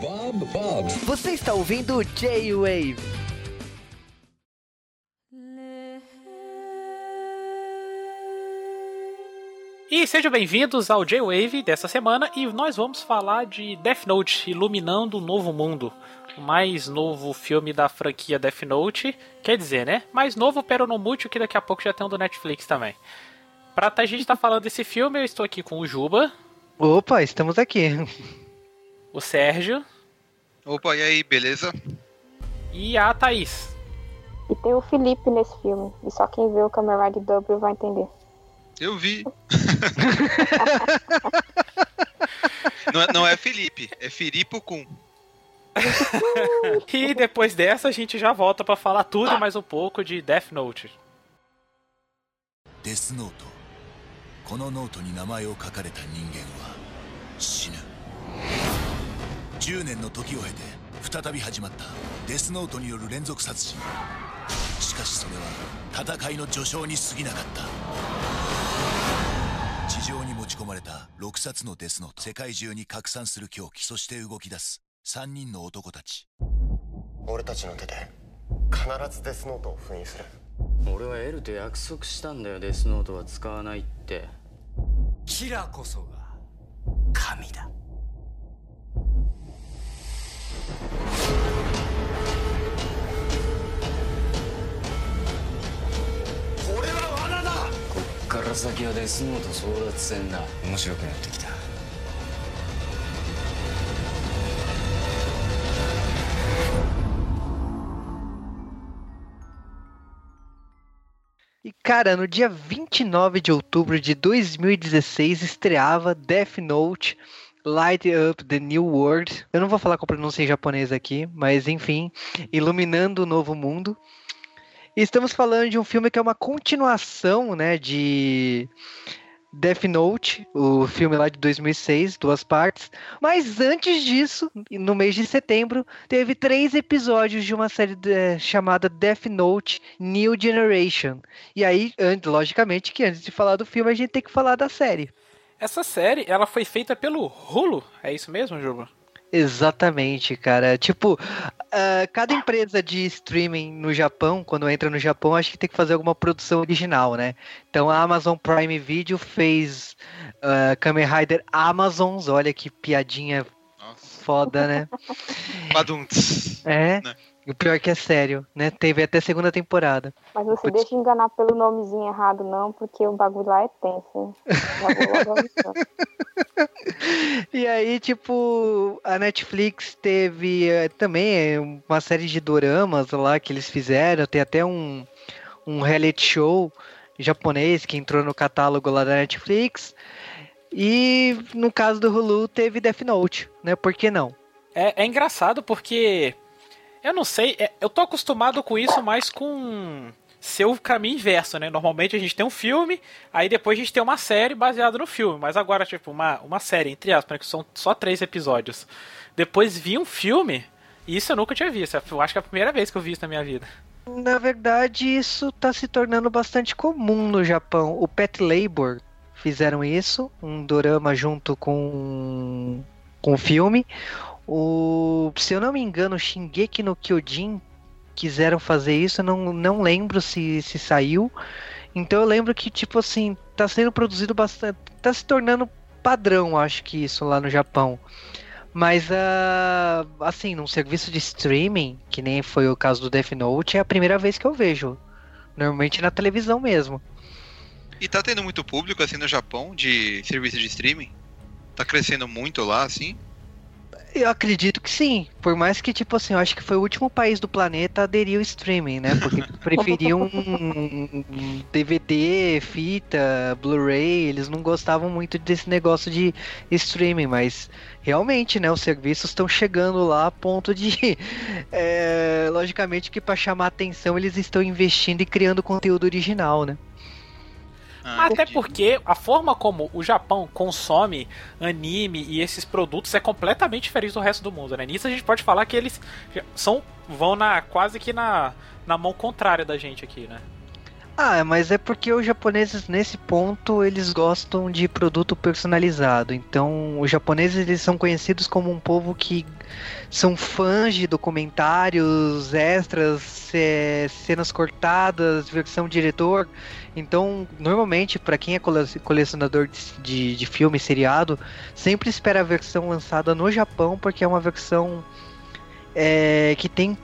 Bob, Bob. Você está ouvindo J-Wave. E sejam bem-vindos ao J-Wave dessa semana e nós vamos falar de Death Note Iluminando o Novo Mundo, o mais novo filme da franquia Death Note, quer dizer, né? Mais novo, pero não muito, que daqui a pouco já tem um do Netflix também. Pra a gente estar tá falando desse filme, eu estou aqui com o Juba. Opa, estamos aqui O Sérgio. Opa, e aí, beleza? E a Thaís. E tem o Felipe nesse filme. E só quem vê o Kamen Rider W vai entender. Eu vi. não, é, não é Felipe, é Filipe Kun. e depois dessa a gente já volta para falar tudo e mais um pouco de Death Note. Death Note このノートに名前を書かれた人間は死ぬ 10年の時を経て再び始まったデスノートによる連続殺人。しかしそれは戦いの序章に過ぎなかった。地上に持ち込まれた6冊のデスノート。世界中に拡散する狂気。そして動き出す3人の男たち。俺たちの手で必ずデスノートを封印する。俺はエルと約束したんだよ。デスノートは使わないって。キラこそが神だから先はデスノート争奪戦だ面白くなってきた E cara, no dia 29 de outubro de 2016 estreava Death Note Light Up the New World. Eu não vou falar com a pronúncia em japonês aqui, mas enfim, Iluminando o Novo Mundo. Estamos falando de um filme que é uma continuação, né, de Death Note, o filme lá de 2006, duas partes. Mas antes disso, no mês de setembro, teve três episódios de uma série de, chamada Death Note New Generation. E aí, logicamente, que antes de falar do filme, a gente tem que falar da série. Essa série, ela foi feita pelo Hulu, é isso mesmo, Juba? Exatamente, cara. Tipo, uh, cada empresa de streaming no Japão, quando entra no Japão, acho que tem que fazer alguma produção original, né? Então a Amazon Prime Video fez uh, Kamen Rider Amazons, olha que piadinha Nossa. foda, né? Badunts. É. Né? O pior é que é sério, né? Teve até segunda temporada. Mas não se deixa enganar pelo nomezinho errado, não, porque o bagulho lá é tenso, e aí, tipo, a Netflix teve uh, também uma série de doramas lá que eles fizeram. Tem até um, um reality show japonês que entrou no catálogo lá da Netflix. E no caso do Hulu teve Death Note, né? Por que não? É, é engraçado porque eu não sei, é, eu tô acostumado com isso mais com seu caminho inverso, né? Normalmente a gente tem um filme, aí depois a gente tem uma série baseada no filme, mas agora, tipo, uma, uma série, entre aspas, né, que são só três episódios. Depois vi um filme, e isso eu nunca tinha visto. Eu acho que é a primeira vez que eu vi isso na minha vida. Na verdade, isso tá se tornando bastante comum no Japão. O Pet Labor fizeram isso, um dorama junto com com o filme. O, se eu não me engano, Shingeki no Kyojin quiseram fazer isso, não, não lembro se, se saiu. Então eu lembro que, tipo assim, tá sendo produzido bastante. tá se tornando padrão, acho que isso lá no Japão. Mas, uh, assim, num serviço de streaming, que nem foi o caso do Death Note, é a primeira vez que eu vejo. Normalmente na televisão mesmo. E tá tendo muito público, assim, no Japão, de serviço de streaming? Tá crescendo muito lá, assim? Eu acredito que sim. Por mais que, tipo assim, eu acho que foi o último país do planeta a aderir ao streaming, né? Porque preferiam um DVD, fita, Blu-ray, eles não gostavam muito desse negócio de streaming, mas realmente, né, os serviços estão chegando lá a ponto de. É, logicamente que para chamar atenção eles estão investindo e criando conteúdo original, né? Ah, Até porque a forma como o Japão consome anime e esses produtos é completamente diferente do resto do mundo, né? Nisso a gente pode falar que eles são vão na quase que na, na mão contrária da gente aqui, né? Ah, mas é porque os japoneses nesse ponto eles gostam de produto personalizado. Então, os japoneses eles são conhecidos como um povo que são fãs de documentários, extras, é, cenas cortadas, versão diretor. Então, normalmente, para quem é cole- colecionador de, de, de filme seriado, sempre espera a versão lançada no Japão, porque é uma versão é, que tem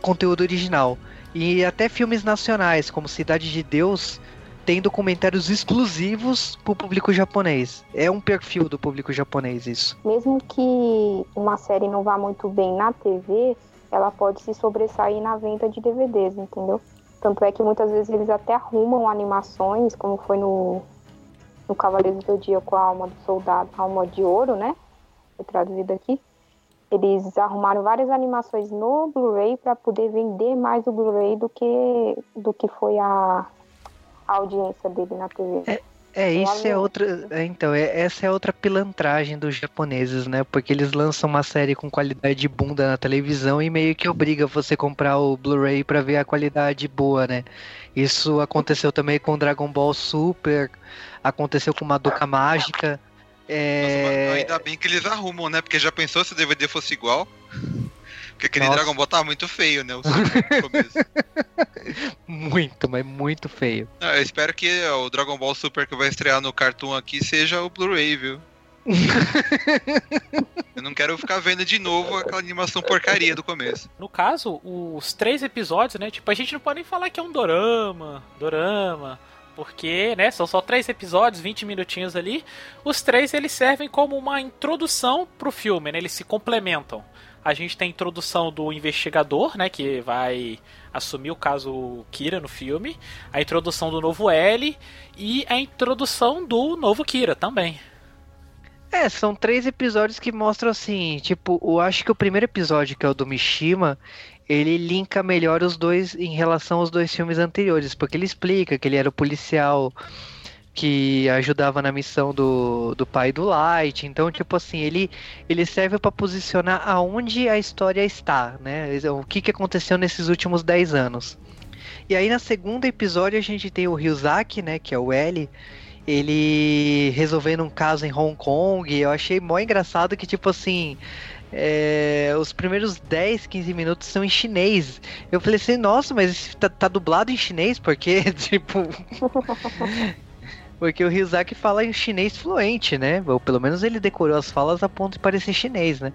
conteúdo original. E até filmes nacionais, como Cidade de Deus, tem documentários exclusivos pro público japonês. É um perfil do público japonês isso. Mesmo que uma série não vá muito bem na TV, ela pode se sobressair na venda de DVDs, entendeu? Tanto é que muitas vezes eles até arrumam animações, como foi no, no Cavaleiros do Zodíaco, a Alma do Soldado, a Alma de Ouro, né? Foi traduzido aqui. Eles arrumaram várias animações no Blu-ray para poder vender mais o Blu-ray do que, do que foi a, a audiência dele na TV. É, isso é outra. é, então, é, essa é outra pilantragem dos japoneses, né? Porque eles lançam uma série com qualidade de bunda na televisão e meio que obriga você a comprar o Blu-ray pra ver a qualidade boa, né? Isso aconteceu também com Dragon Ball Super, aconteceu com Madoka Mágica. Nossa, É... mas ainda bem que eles arrumam, né? Porque já pensou se o DVD fosse igual? Porque aquele Nossa. Dragon Ball tava muito feio, né? O Super no começo. Muito, mas muito feio. Ah, eu espero que o Dragon Ball Super que vai estrear no Cartoon aqui seja o Blu-ray, viu? eu não quero ficar vendo de novo aquela animação porcaria do começo. No caso, os três episódios, né? Tipo, a gente não pode nem falar que é um dorama, dorama, porque, né, são só três episódios, 20 minutinhos ali. Os três eles servem como uma introdução pro filme, né? Eles se complementam. A gente tem a introdução do investigador, né, que vai assumir o caso Kira no filme, a introdução do novo L e a introdução do novo Kira também. É, são três episódios que mostram assim, tipo, eu acho que o primeiro episódio, que é o do Mishima, ele linka melhor os dois em relação aos dois filmes anteriores, porque ele explica que ele era o policial que ajudava na missão do, do pai do Light, então, tipo assim, ele, ele serve para posicionar aonde a história está, né? O que, que aconteceu nesses últimos 10 anos. E aí, na segunda episódio, a gente tem o Ryuzaki, né, que é o L, ele resolvendo um caso em Hong Kong. Eu achei mó engraçado que, tipo assim, é, os primeiros 10, 15 minutos são em chinês. Eu falei assim, nossa, mas tá, tá dublado em chinês? Porque, tipo. Porque o Ryuzaki fala em chinês fluente, né? Ou pelo menos ele decorou as falas a ponto de parecer chinês, né?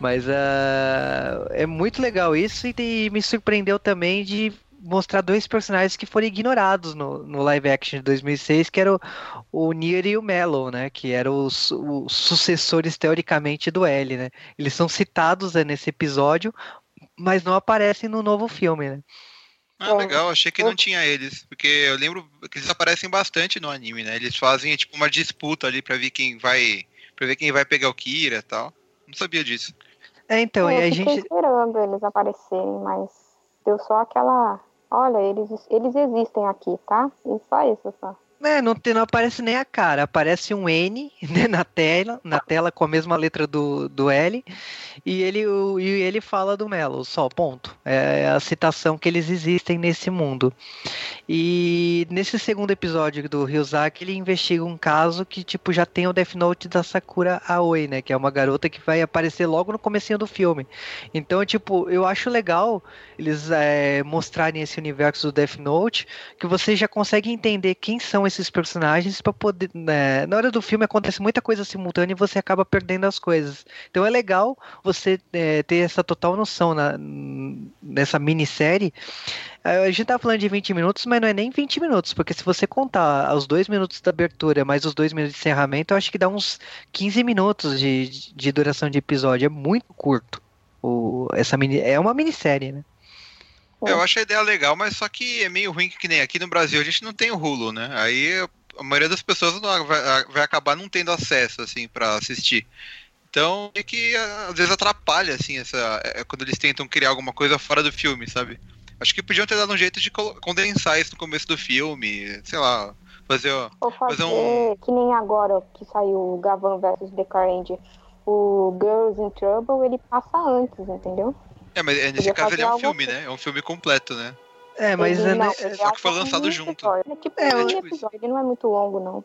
Mas ah, é muito legal isso e, e me surpreendeu também de mostrar dois personagens que foram ignorados no, no live action de 2006, que era o, o Nier e o Mellow, né? Que eram os, os sucessores, teoricamente, do L, né? Eles são citados né, nesse episódio, mas não aparecem no novo filme, né? Ah, legal, achei que não tinha eles. Porque eu lembro que eles aparecem bastante no anime, né? Eles fazem tipo uma disputa ali pra ver quem vai. para ver quem vai pegar o Kira e tal. Não sabia disso. É, então, É, e a gente. esperando eles aparecerem, mas deu só aquela. Olha, eles, eles existem aqui, tá? E só isso, só. É, não, tem, não aparece nem a cara, aparece um N né, na tela, na tela com a mesma letra do, do L, e ele, o, e ele fala do Melo, só, ponto. É a citação que eles existem nesse mundo. E nesse segundo episódio do Ryuzaki, ele investiga um caso que, tipo, já tem o Death Note da Sakura Aoi, né, que é uma garota que vai aparecer logo no comecinho do filme. Então, tipo, eu acho legal eles é, mostrarem esse universo do Death Note, que você já consegue entender quem são esses personagens para poder. né, na hora do filme acontece muita coisa simultânea e você acaba perdendo as coisas. Então é legal você é, ter essa total noção na, nessa minissérie. A gente tá falando de 20 minutos, mas não é nem 20 minutos, porque se você contar os dois minutos da abertura mais os dois minutos de encerramento, eu acho que dá uns 15 minutos de, de, de duração de episódio. É muito curto. O, essa mini, é uma minissérie, né? Eu acho a ideia legal, mas só que é meio ruim que nem aqui no Brasil a gente não tem o Hulu, né? Aí a maioria das pessoas não vai, vai acabar não tendo acesso, assim, pra assistir. Então, é que às vezes atrapalha, assim, essa, é, quando eles tentam criar alguma coisa fora do filme, sabe? Acho que podiam ter dado um jeito de condensar isso no começo do filme, sei lá, fazer, Ou fazer fazer um. que nem agora que saiu o Gavan versus The Carend. O Girls in Trouble, ele passa antes, entendeu? É, mas é, nesse caso ele é um filme, assim. né? É um filme completo, né? É, mas Ele é, não, ele Só é que foi lançado junto. É tipo É, um eu- mini episódio, ele não é muito longo, não.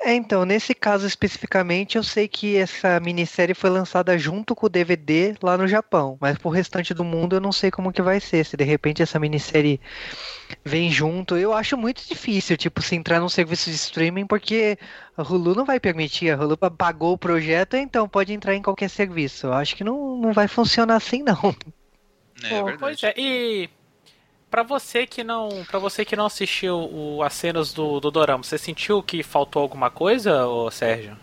É, então, nesse caso especificamente, eu sei que essa minissérie foi lançada junto com o DVD lá no Japão, mas pro restante do mundo eu não sei como que vai ser. Se de repente essa minissérie vem junto, eu acho muito difícil, tipo, se entrar num serviço de streaming, porque a Hulu não vai permitir, a Hulu pagou o projeto, então pode entrar em qualquer serviço. Eu acho que não, não vai funcionar assim, não. É, é verdade. Pois é, e pra você que não, para você que não assistiu o, as cenas do, do Dorama, você sentiu que faltou alguma coisa, ô Sérgio?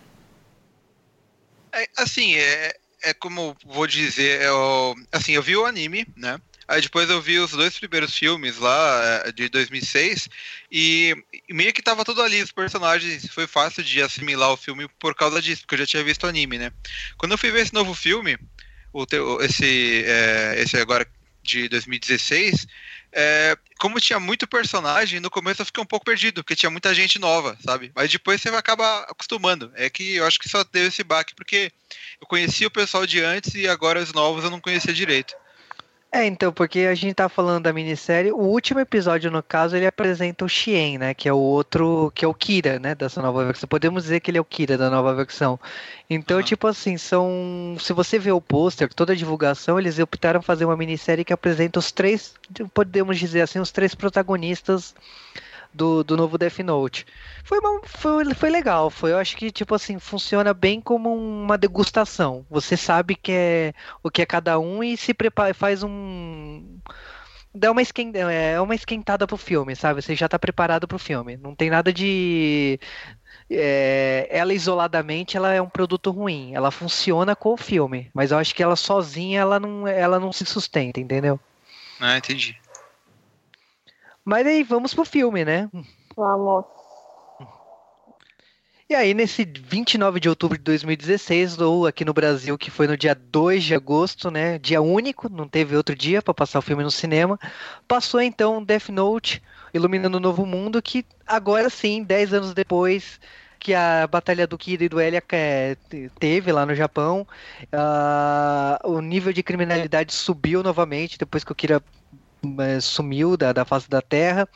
É, assim, é, é como vou dizer, é o- assim, eu vi o anime, né? Aí depois eu vi os dois primeiros filmes lá é, de 2006 e, meio que tava tudo ali, os personagens, foi fácil de assimilar o filme por causa disso, porque eu já tinha visto o anime, né? Quando eu fui ver esse novo filme, o esse, é, esse agora de 2016, é, como tinha muito personagem, no começo eu fiquei um pouco perdido, porque tinha muita gente nova, sabe? Mas depois você vai acabar acostumando. É que eu acho que só deu esse baque, porque eu conhecia o pessoal de antes e agora os novos eu não conhecia direito. É, então, porque a gente tá falando da minissérie, o último episódio, no caso, ele apresenta o Shien, né, que é o outro, que é o Kira, né, dessa nova versão. Podemos dizer que ele é o Kira da nova versão. Então, Aham. tipo assim, são, se você vê o pôster, toda a divulgação, eles optaram fazer uma minissérie que apresenta os três, podemos dizer assim, os três protagonistas do, do novo Death Note. Foi, uma- foi, foi legal, foi, eu acho que, tipo assim, funciona bem como uma degustação. Você sabe que é o que é cada um e se prepara, faz um. Dá uma, esquen, é uma esquentada pro filme, sabe? Você já tá preparado pro filme. Não tem nada de. é, ela isoladamente ela é um produto ruim. Ela funciona com o filme. Mas eu acho que ela sozinha ela não, ela não se sustenta, entendeu? Ah, entendi. Mas aí vamos pro filme, né? Vamos. E aí, nesse 29 de outubro de 2016, ou aqui no Brasil, que foi no dia 2 de agosto, né? Dia único, não teve outro dia para passar o filme no cinema. Passou então Death Note, Iluminando o Novo Mundo, que agora sim, 10 anos depois que a Batalha do Kira e do Elia é, teve lá no Japão, ah, o nível de criminalidade subiu novamente depois que o Kira sumiu da, da face da Terra.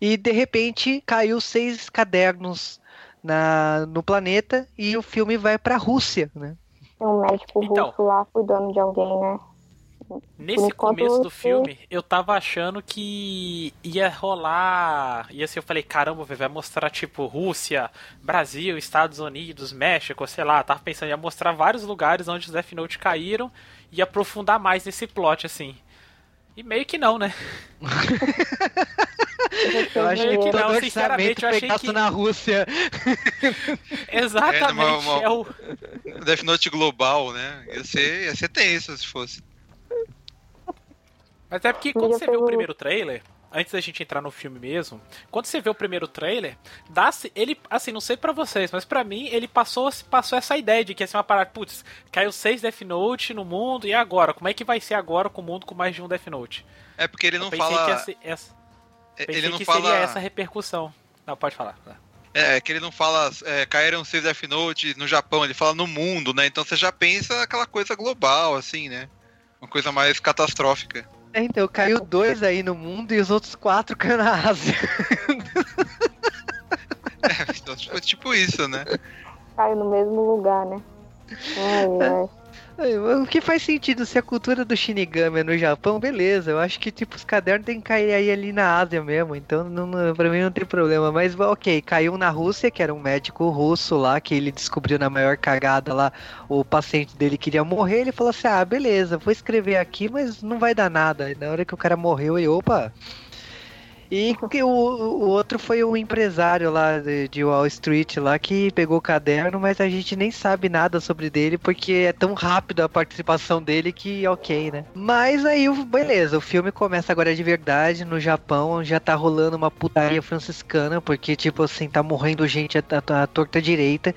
E de repente caiu seis cadernos na, no planeta e o filme vai pra Rússia, né? Tem um médico Então. russo lá cuidando de alguém, né? Nesse começo do filme, eu tava achando que ia rolar. Ia ser, eu falei, caramba, velho, vai mostrar tipo Rússia, Brasil, Estados Unidos, México, sei lá. Tava pensando, ia mostrar vários lugares onde os Death Note caíram e aprofundar mais nesse plot, assim. E meio que não, né? Eu acho Meio que que não, sinceramente, eu achei que- na Rússia. Exatamente. uma- uma- É o... Death Note global, né? Ia ser, ia ser tenso se fosse. Mas é porque quando você vê o- primeiro trailer, antes da gente entrar no filme mesmo, quando você vê o primeiro trailer, dá ele, assim, não sei pra vocês, mas pra mim ele passou, passou essa ideia de que ia ser uma parada, putz, caiu seis Death Note no mundo, e agora? Como é que vai ser agora com o mundo com mais de um Death Note? É porque ele não fala. ser essa, pensei ele não fala. seria essa repercussão. Não, pode falar. É, que ele não fala é, caíram seis Death Note no Japão, ele fala no mundo, né? Então você já pensa aquela coisa global, assim, né? Uma coisa mais catastrófica. É, então, caiu dois aí no mundo e os outros quatro caiu na Ásia. É, então, tipo, tipo isso, né? Caiu no mesmo lugar, né? Ai, ai. O que faz sentido se a cultura do Shinigami é no Japão, beleza. Eu acho que tipo os cadernos tem que cair aí ali na Ásia mesmo, então não, pra mim não tem problema. Mas ok, caiu na Rússia, que era um médico russo lá, que ele descobriu na maior cagada lá, o paciente dele queria morrer, ele falou assim, ah, beleza, vou escrever aqui, mas não vai dar nada. E na hora que o cara morreu, ele, opa... E que o, o outro foi um empresário lá de, de Wall Street lá que pegou o caderno, mas a gente nem sabe nada sobre dele porque é tão rápido a participação dele que ok, né? Mas aí, o- beleza, o filme começa agora de verdade no Japão, já tá rolando uma putaria franciscana, porque tipo assim, tá morrendo gente à, torta direita.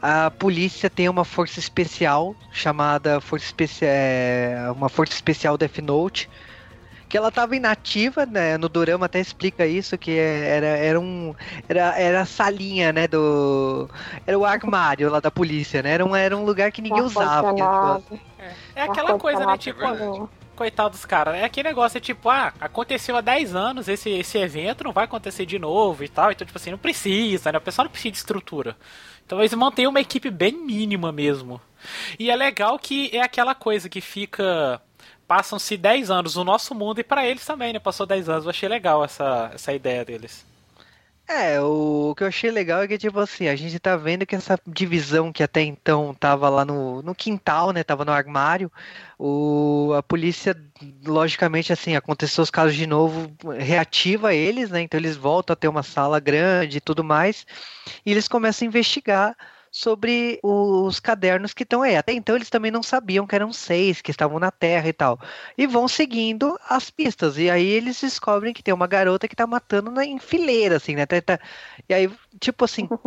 A polícia tem uma força especial chamada Força Especial, uma força especial Death Note que ela tava inativa, né? No Dorama até explica isso, que é- era, era um. Era, era a salinha, né? Do. Era o armário lá da polícia, né? Era um, era um lugar que ninguém usava. que, Ar-condicionado, É aquela coisa, né? Tipo, também. coitado dos caras. É aquele negócio, é tipo, ah, aconteceu há 10 anos esse, esse evento, não vai acontecer de novo e tal. Então, tipo assim, não precisa, né? O pessoal não precisa de estrutura. Então eles mantêm uma equipe bem mínima mesmo. E é legal que é aquela coisa que fica. Passam-se 10 anos no nosso mundo e para eles também, né? Passou 10 anos. Eu achei legal essa, essa ideia deles. É, o que eu achei legal é que, tipo assim, a gente tá vendo que essa divisão que até então tava lá no, no quintal, né, tava no armário, o, a polícia, logicamente, assim, aconteceu os casos de novo, reativa eles, né, então eles voltam a ter uma sala grande e tudo mais, e eles começam a investigar sobre os cadernos que estão aí. Até então eles também não sabiam que eram seis que estavam na Terra e tal. E vão seguindo as pistas. E aí eles descobrem que tem uma garota que tá matando na, em fileira, assim, né? Tá, tá, e aí, tipo assim.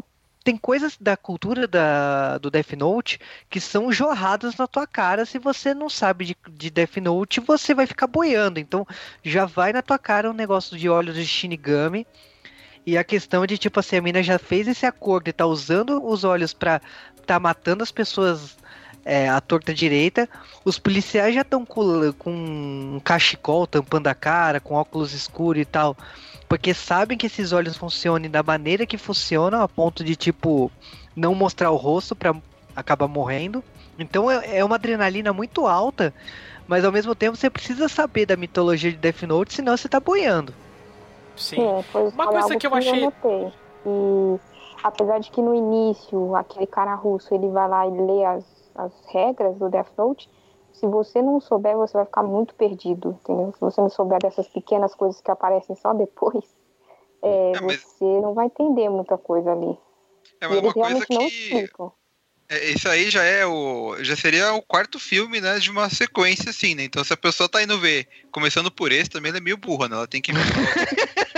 Tem coisas da cultura da, do Death Note que são jorradas na tua cara. Se você não sabe de, de Death Note, você vai ficar boiando. Então já vai na tua cara um negócio de olhos de Shinigami e a questão de, tipo assim, a mina já fez esse acordo e tá usando os olhos pra tá matando as pessoas é, à torta direita. Os policiais já estão com, com um cachecol tampando a cara, com óculos escuros e tal. Porque sabem que esses olhos funcionam da maneira que funcionam, a ponto de, tipo, não mostrar o rosto pra acabar morrendo. Então é, é uma adrenalina muito alta, mas ao mesmo tempo você precisa saber da mitologia de Death Note, senão você tá boiando. Sim. Sim Uma coisa que eu achei. Eu e apesar de que no início aquele cara russo ele vai lá e lê as, as regras do Death Note, se você não souber, você vai ficar muito perdido, entendeu? Se você não souber dessas pequenas coisas que aparecem só depois, é, é, mas... você não vai entender muita coisa ali. É uma, uma coisa que. É, isso aí já é o. Já seria o quarto filme, né? De uma sequência, assim, né? Então se a pessoa tá indo ver, começando por esse, também ela é meio burra, né? Ela tem que ver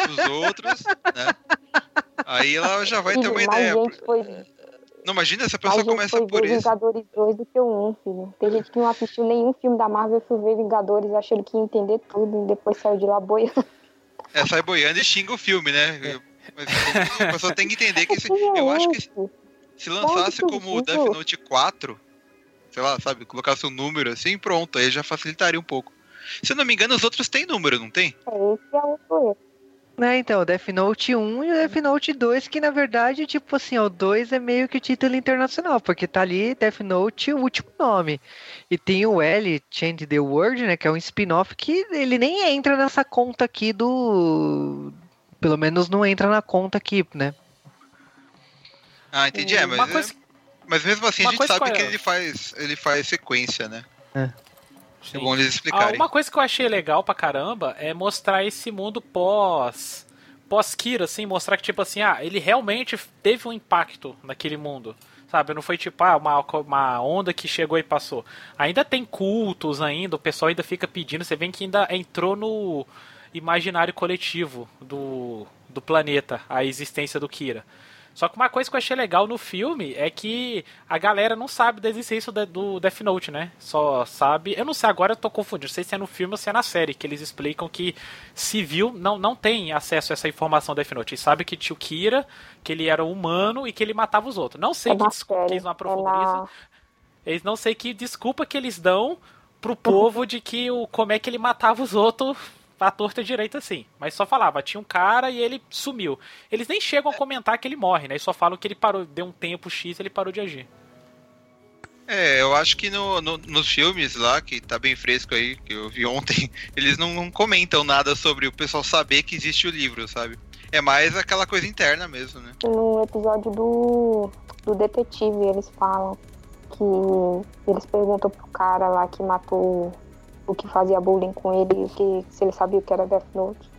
os outros, né? Aí ela já vai ter uma ideia. Foi... Não, imagina se a pessoa começa por isso. Vingadores 2 do que 1, filho. Tem gente que não assistiu nenhum filme da Marvel, foi ver Vingadores achando que ia entender tudo e depois saiu de lá boiando. É, sai boiando e xinga o filme, né? Mas a pessoa tem que entender que esse, eu acho que se lançasse como Death Note 4, sei lá, sabe, colocasse um número assim, pronto, aí já facilitaria um pouco. Se eu não me engano, os outros têm número, não tem? É, esse é o erro. Né, então, o Death Note 1 e o Death Note 2, que na verdade, tipo assim, o 2 é meio que o título internacional, porque tá ali Death Note, o último nome. E tem o L, Change the World, né, que é um spin-off que ele nem entra nessa conta aqui do... Pelo menos não entra na conta aqui, né? Ah, entendi. É, mas, coisa... mas mesmo assim a gente sabe que ele faz, ele faz sequência, né? É. É bom eles explicarem. Ah, uma coisa que eu achei legal pra caramba é mostrar esse mundo pós pós-Kira, assim, mostrar que, tipo assim, ah, ele realmente teve um impacto naquele mundo. Sabe, não foi tipo, ah, uma, uma onda que chegou e passou. Ainda tem cultos ainda, o pessoal ainda fica pedindo, você vê que ainda entrou no imaginário coletivo do, do planeta, a existência do Kira. Só que uma coisa que eu achei legal no filme é que a galera não sabe da existência do Death Note, né? Só sabe. Eu não sei, agora eu tô confundindo. Não sei se é no filme ou se é na série, que eles explicam que civil não, não tem acesso a essa informação do Death Note. Eles sabem que tinha o Kira, que ele era humano e que ele matava os outros. Não sei é que desculpa que eles não aprofundam é isso. Eles não sei que desculpa que eles dão pro povo de que o como é que ele matava os outros a torta direita assim. Mas só falava, tinha um cara e ele sumiu. Eles nem chegam a comentar que ele morre, né? Eles só falam que ele parou, deu um tempo X e ele parou de agir. É, eu acho que no, no, nos filmes lá, que tá bem fresco aí, que eu vi ontem, eles não, não, comentam nada sobre o pessoal saber que existe o livro, sabe? É mais aquela coisa interna mesmo, né? No episódio do, do detetive, eles falam que eles perguntam pro cara lá que matou o que fazia bullying com ele, que, se ele sabia o que era Death Note.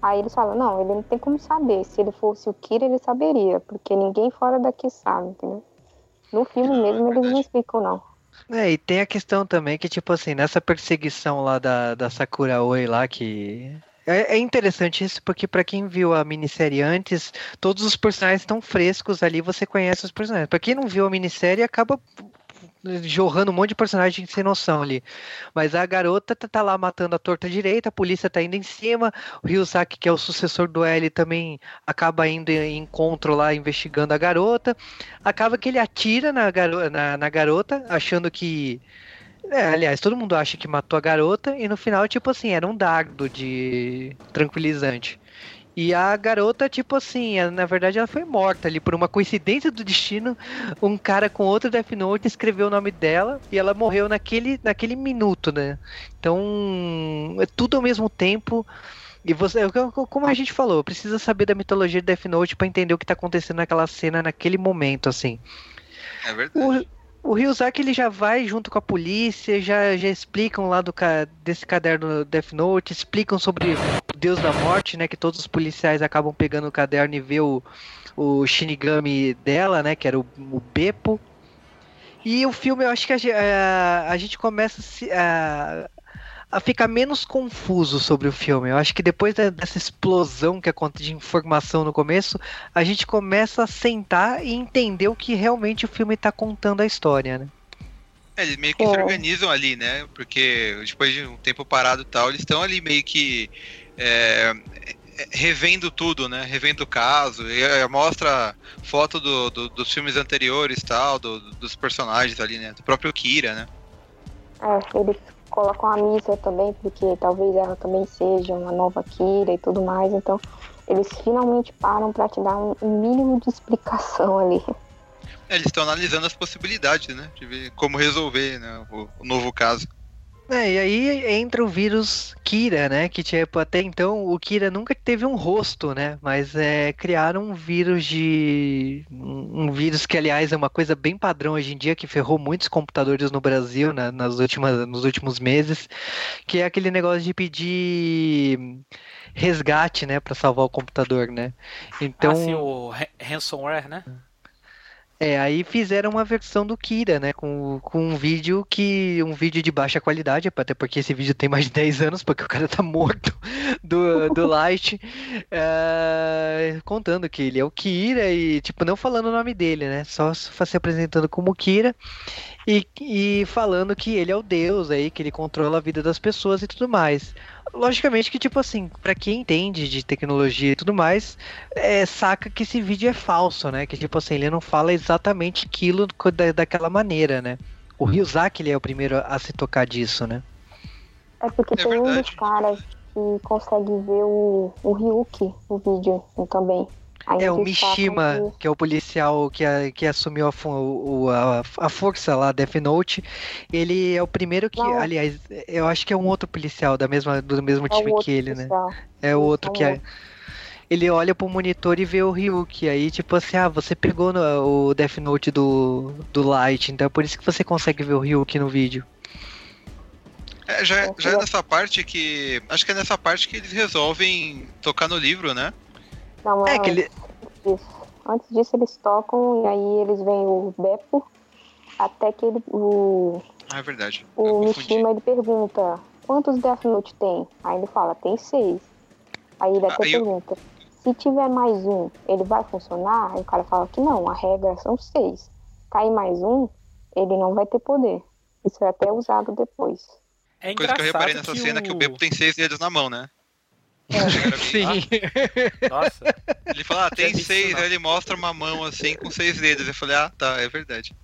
Aí eles falam, não, ele não tem como saber. Se ele fosse o Kira, ele saberia, porque ninguém fora daqui sabe, entendeu? No filme mesmo eles não explicam, não. É, e tem a questão também que, tipo assim, nessa perseguição lá da, da Sakura Oi lá, que. É, é interessante isso, porque para quem viu a minissérie antes, todos os personagens estão frescos ali, você conhece os personagens. Pra quem não viu a minissérie, acaba jorrando um monte de personagem sem noção ali. Mas a garota tá, tá, lá matando a torta direita, a polícia tá indo em cima, o Ryusaki, que é o sucessor do L, também acaba indo em encontro lá, investigando a garota. Acaba que ele atira na, garo na, na garota, achando que É, aliás, todo mundo acha que matou a garota e no final, tipo assim, era um dardo de tranquilizante. E a garota, tipo assim, na verdade ela foi morta ali por uma coincidência do destino. Um cara com outro Death Note escreveu o nome dela e ela morreu naquele, naquele minuto, né? Então, é tudo ao mesmo tempo. E você, como a gente falou, precisa saber da mitologia de Death Note pra entender o que tá acontecendo naquela cena, naquele momento, assim. É verdade. O, o Ryuzaki ele já vai junto com a polícia, já, já explicam lá do, desse caderno Death Note, explicam sobre o Deus da Morte, né? Que todos os policiais acabam pegando o caderno e vê o, o Shinigami dela, né? Que era o, o Beppo. E o filme, eu acho que a, a- a gente começa a se- a, a ficar menos confuso sobre o filme. Eu acho que depois dessa explosão que acontece de informação no começo, a gente começa a sentar e entender o que realmente o filme está contando a história, né? É, eles meio que É. se organizam ali, né? Porque depois de um tempo parado e tal, eles estão ali meio que é, é, revendo tudo, né? Revendo o caso. E é, mostra foto do- do- dos filmes anteriores e tal, do- dos personagens ali, né? Do próprio Kira, né? É, eles colocam a Misa também, porque talvez ela também seja uma nova Kira e tudo mais. Então, eles finalmente param pra te dar um, mínimo de explicação ali. É, eles estão analisando as possibilidades, né? De ver como resolver né, o novo caso. É, e aí entra o vírus Kira, né? Que tipo, até então o Kira nunca teve um rosto, né? Mas é, criaram um vírus de. Um vírus que, aliás, é uma coisa bem padrão hoje em dia, que ferrou muitos computadores no Brasil né, nas últimas, nos últimos meses, que é aquele negócio de pedir resgate, né? Pra salvar o computador, né? Então. Assim, o ra- ransomware, né? É, aí fizeram uma versão do Kira, né? Com, com um vídeo que. um vídeo de baixa qualidade, até porque esse vídeo tem mais de 10 anos, porque o cara tá morto do, do Light. é, contando que ele é o Kira e, tipo, não falando o nome dele, né? Só se se apresentando como Kira e, e falando que ele é o Deus aí, que ele controla a vida das pessoas e tudo mais. Logicamente que, tipo assim, pra quem entende de tecnologia e tudo mais, é, saca que esse vídeo é falso, né? Que tipo assim, ele não fala exatamente aquilo da, daquela maneira, né? O Ryuzaki, ele é o primeiro a se tocar disso, né? É porque É tem um dos verdade. caras que consegue ver o, o Ryuki no vídeo também. Aí É, o Mishima, que- que é o policial que, a- que assumiu a, o- a, a força lá, Death Note, ele é o primeiro que, Não. aliás, eu acho que é um outro policial da mesma, do mesmo é time que ele, né? policial. É o outro é que é. outro. Ele olha pro monitor e vê o Ryuki. Aí, tipo assim, ah, você pegou no- o Death Note do, do Light, então é por isso que você consegue ver o Ryuki no vídeo. É, já, já é nessa parte que. Acho que é nessa parte que eles resolvem tocar no livro, né? Não, É é, que ele- antes disso. Antes disso eles tocam e aí eles veem o Beppo até que ele, o, Ah, é verdade. Eu o. Mishima ele pergunta quantos Death Note tem? Aí ele fala, tem seis. Aí ele Ah, até eu- pergunta, se tiver mais um, ele vai funcionar? Aí o cara fala que não, a regra são seis. Cair mais um, ele não vai ter poder. Isso é até usado depois. É Coisa que eu reparei nessa cena que o Bebo tem seis dedos na mão, né? Ver. Sim. Nossa, Ele fala, ah, tem seis, aí ele mostra uma mão assim com seis dedos. Eu falei, ah, tá, é verdade.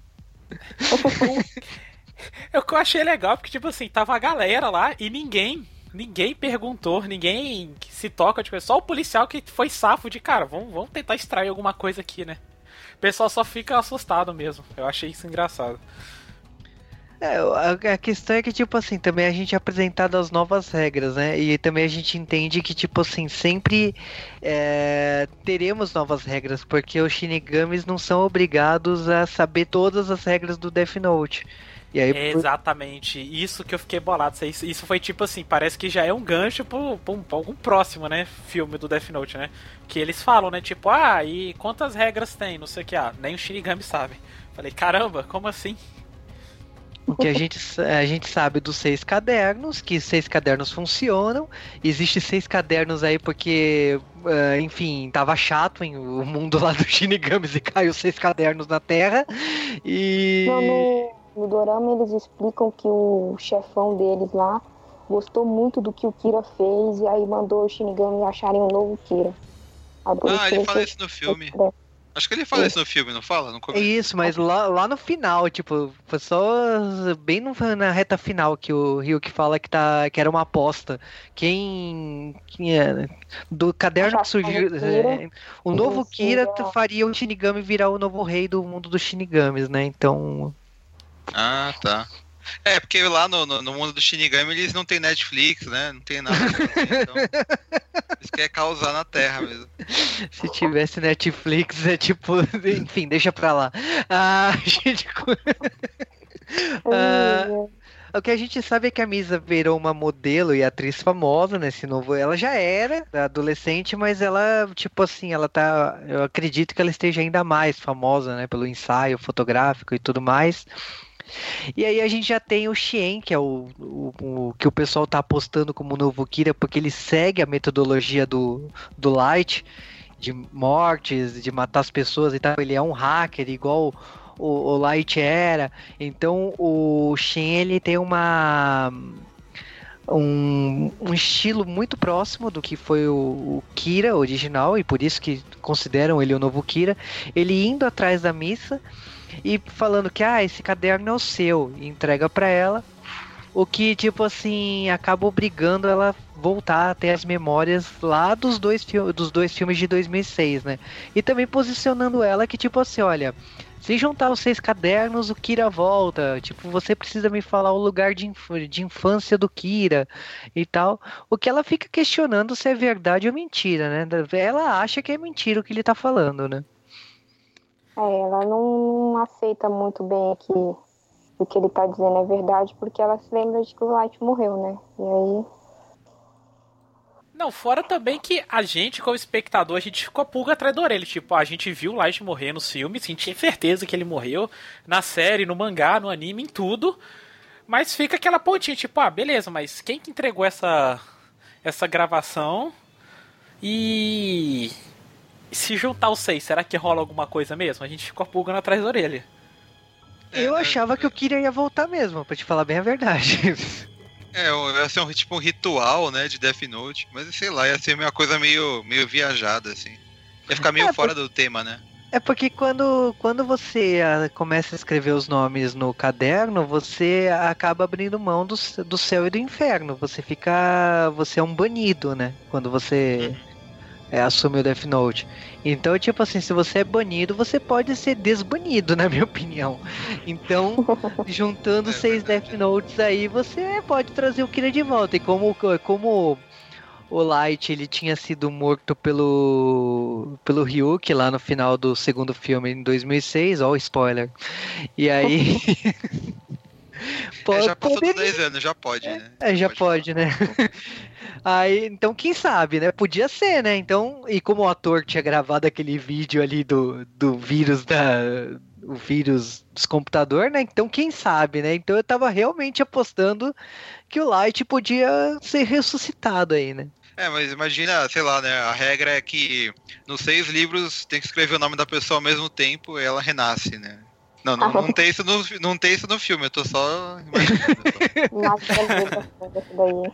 É o que eu achei legal, porque, tipo assim, tava a galera lá e ninguém, ninguém perguntou, ninguém se toca, tipo, só o policial que foi safo de, cara, vamos, vamos tentar extrair alguma coisa aqui, né? O pessoal só fica assustado mesmo. Eu achei isso engraçado. É, a, a questão é que, tipo assim, também a gente é apresentado as novas regras, né? E também a gente entende que, tipo assim, sempre é, teremos novas regras, porque os Shinigamis não são obrigados a saber todas as regras do Death Note. Aí, É exatamente isso que eu fiquei bolado. Isso, isso foi tipo assim, parece que já é um gancho pra algum próximo, né? Filme do Death Note, né? Que eles falam, né? Tipo, ah, e quantas regras tem? Não sei o que, ah, nem o Shinigami sabe. Falei, caramba, como assim? O que a gente, a gente sabe dos seis cadernos, que seis cadernos funcionam. Existe seis cadernos aí porque, ah, enfim, tava chato em o mundo lá dos Shinigamis e caiu seis cadernos na Terra. E. No, no Dorama eles explicam que o chefão deles lá gostou muito do que o Kira fez e aí mandou os Shinigami acharem um novo Kira. Ah, ele fala isso no filme. É, Acho que ele fala isso no filme, não fala? No É começo. isso, mas lá, lá no final, tipo, foi só bem no- na reta final que o Ryuk fala que, tá, que era uma aposta. Quem, quem é, do caderno que surgiu, é, o novo Isso, Kira é. faria o Shinigami virar o novo rei do mundo dos Shinigamis, né? Então, Ah, tá. É, porque lá no, no, no mundo do Shinigami eles não tem Netflix, né? Não tem nada. então, eles querem causar na Terra mesmo. se tivesse Netflix, é tipo, enfim, deixa pra lá. Ah, gente, Ah, O que a gente sabe é que a Misa virou uma modelo e atriz famosa nesse novo. Ela já era adolescente, mas ela, tipo assim, ela tá. Eu acredito que ela esteja ainda mais famosa, né? Pelo ensaio fotográfico e tudo mais. E aí a gente já tem o Xien, que é o, o, o que o pessoal tá apostando como novo Kira, porque ele segue a metodologia do, do Light, de mortes, de matar as pessoas e tal. Ele é um hacker, igual o, o Light era. Então o Shen ele tem uma um, um estilo muito próximo do que foi o, o Kira original e por isso que consideram ele o novo Kira. Ele indo atrás da missa e falando que ah, esse caderno é o seu e entrega para ela. O que, tipo assim, acaba obrigando ela voltar a ter as memórias lá dos dois, dos dois filmes de 2006, né? E também posicionando ela que, tipo assim, olha, se juntar os seis cadernos, o Kira volta. Tipo, você precisa me falar o lugar de, inf- de infância do Kira e tal. O que ela fica questionando se é verdade ou mentira, né? Ela acha que é mentira o que ele tá falando, né? É, ela não, não aceita muito bem que o que ele tá dizendo é verdade, porque ela se lembra de que o Light morreu, né? E aí. Não, fora também que a gente, como espectador, a gente ficou a pulga atrás da orelha. Tipo, a gente viu o Light morrer no filme, tinha certeza que ele morreu. Na série, no mangá, no anime, em tudo. Mas fica aquela pontinha, tipo, ah, beleza, mas quem que entregou essa, essa gravação? E. Se juntar os seis, será que rola alguma coisa mesmo? A gente ficou a pulga atrás da orelha. Eu É, achava que o Kira ia voltar mesmo, pra te falar bem a verdade. É, ia ser um, tipo um ritual, né, de Death Note, mas sei lá, ia ser uma coisa meio, meio viajada, assim. Ia ficar meio É, fora do tema, né? É porque quando, quando você ah, começa a escrever os nomes no caderno, você acaba abrindo mão do, do céu e do inferno. Você fica. Você é um banido, né? Quando você é, assume o Death Note. Então, tipo assim, se você é banido, você pode ser desbanido, na minha opinião. Então, juntando É seis. Death Notes aí, você pode trazer o Kira de volta. E como, como o Light ele tinha sido morto pelo pelo Ryuk lá no final do segundo filme em 2006, ó, o spoiler. E aí É, já passou dos poderia- 10 anos, já pode, né? é, já pode, né? Aí, então quem sabe, né? Podia ser, né? Então, e como o ator tinha gravado aquele vídeo ali do, do vírus da o vírus dos computador, né? Então quem sabe, né? Então eu tava realmente apostando que o Light podia ser ressuscitado aí, né? É, mas imagina, sei lá, né? A regra é que nos seis livros tem que escrever o nome da pessoa ao mesmo tempo e ela renasce, né? Não, não, não tem isso no, não tem isso no filme, eu tô só imaginando. Nada a ver com isso daí.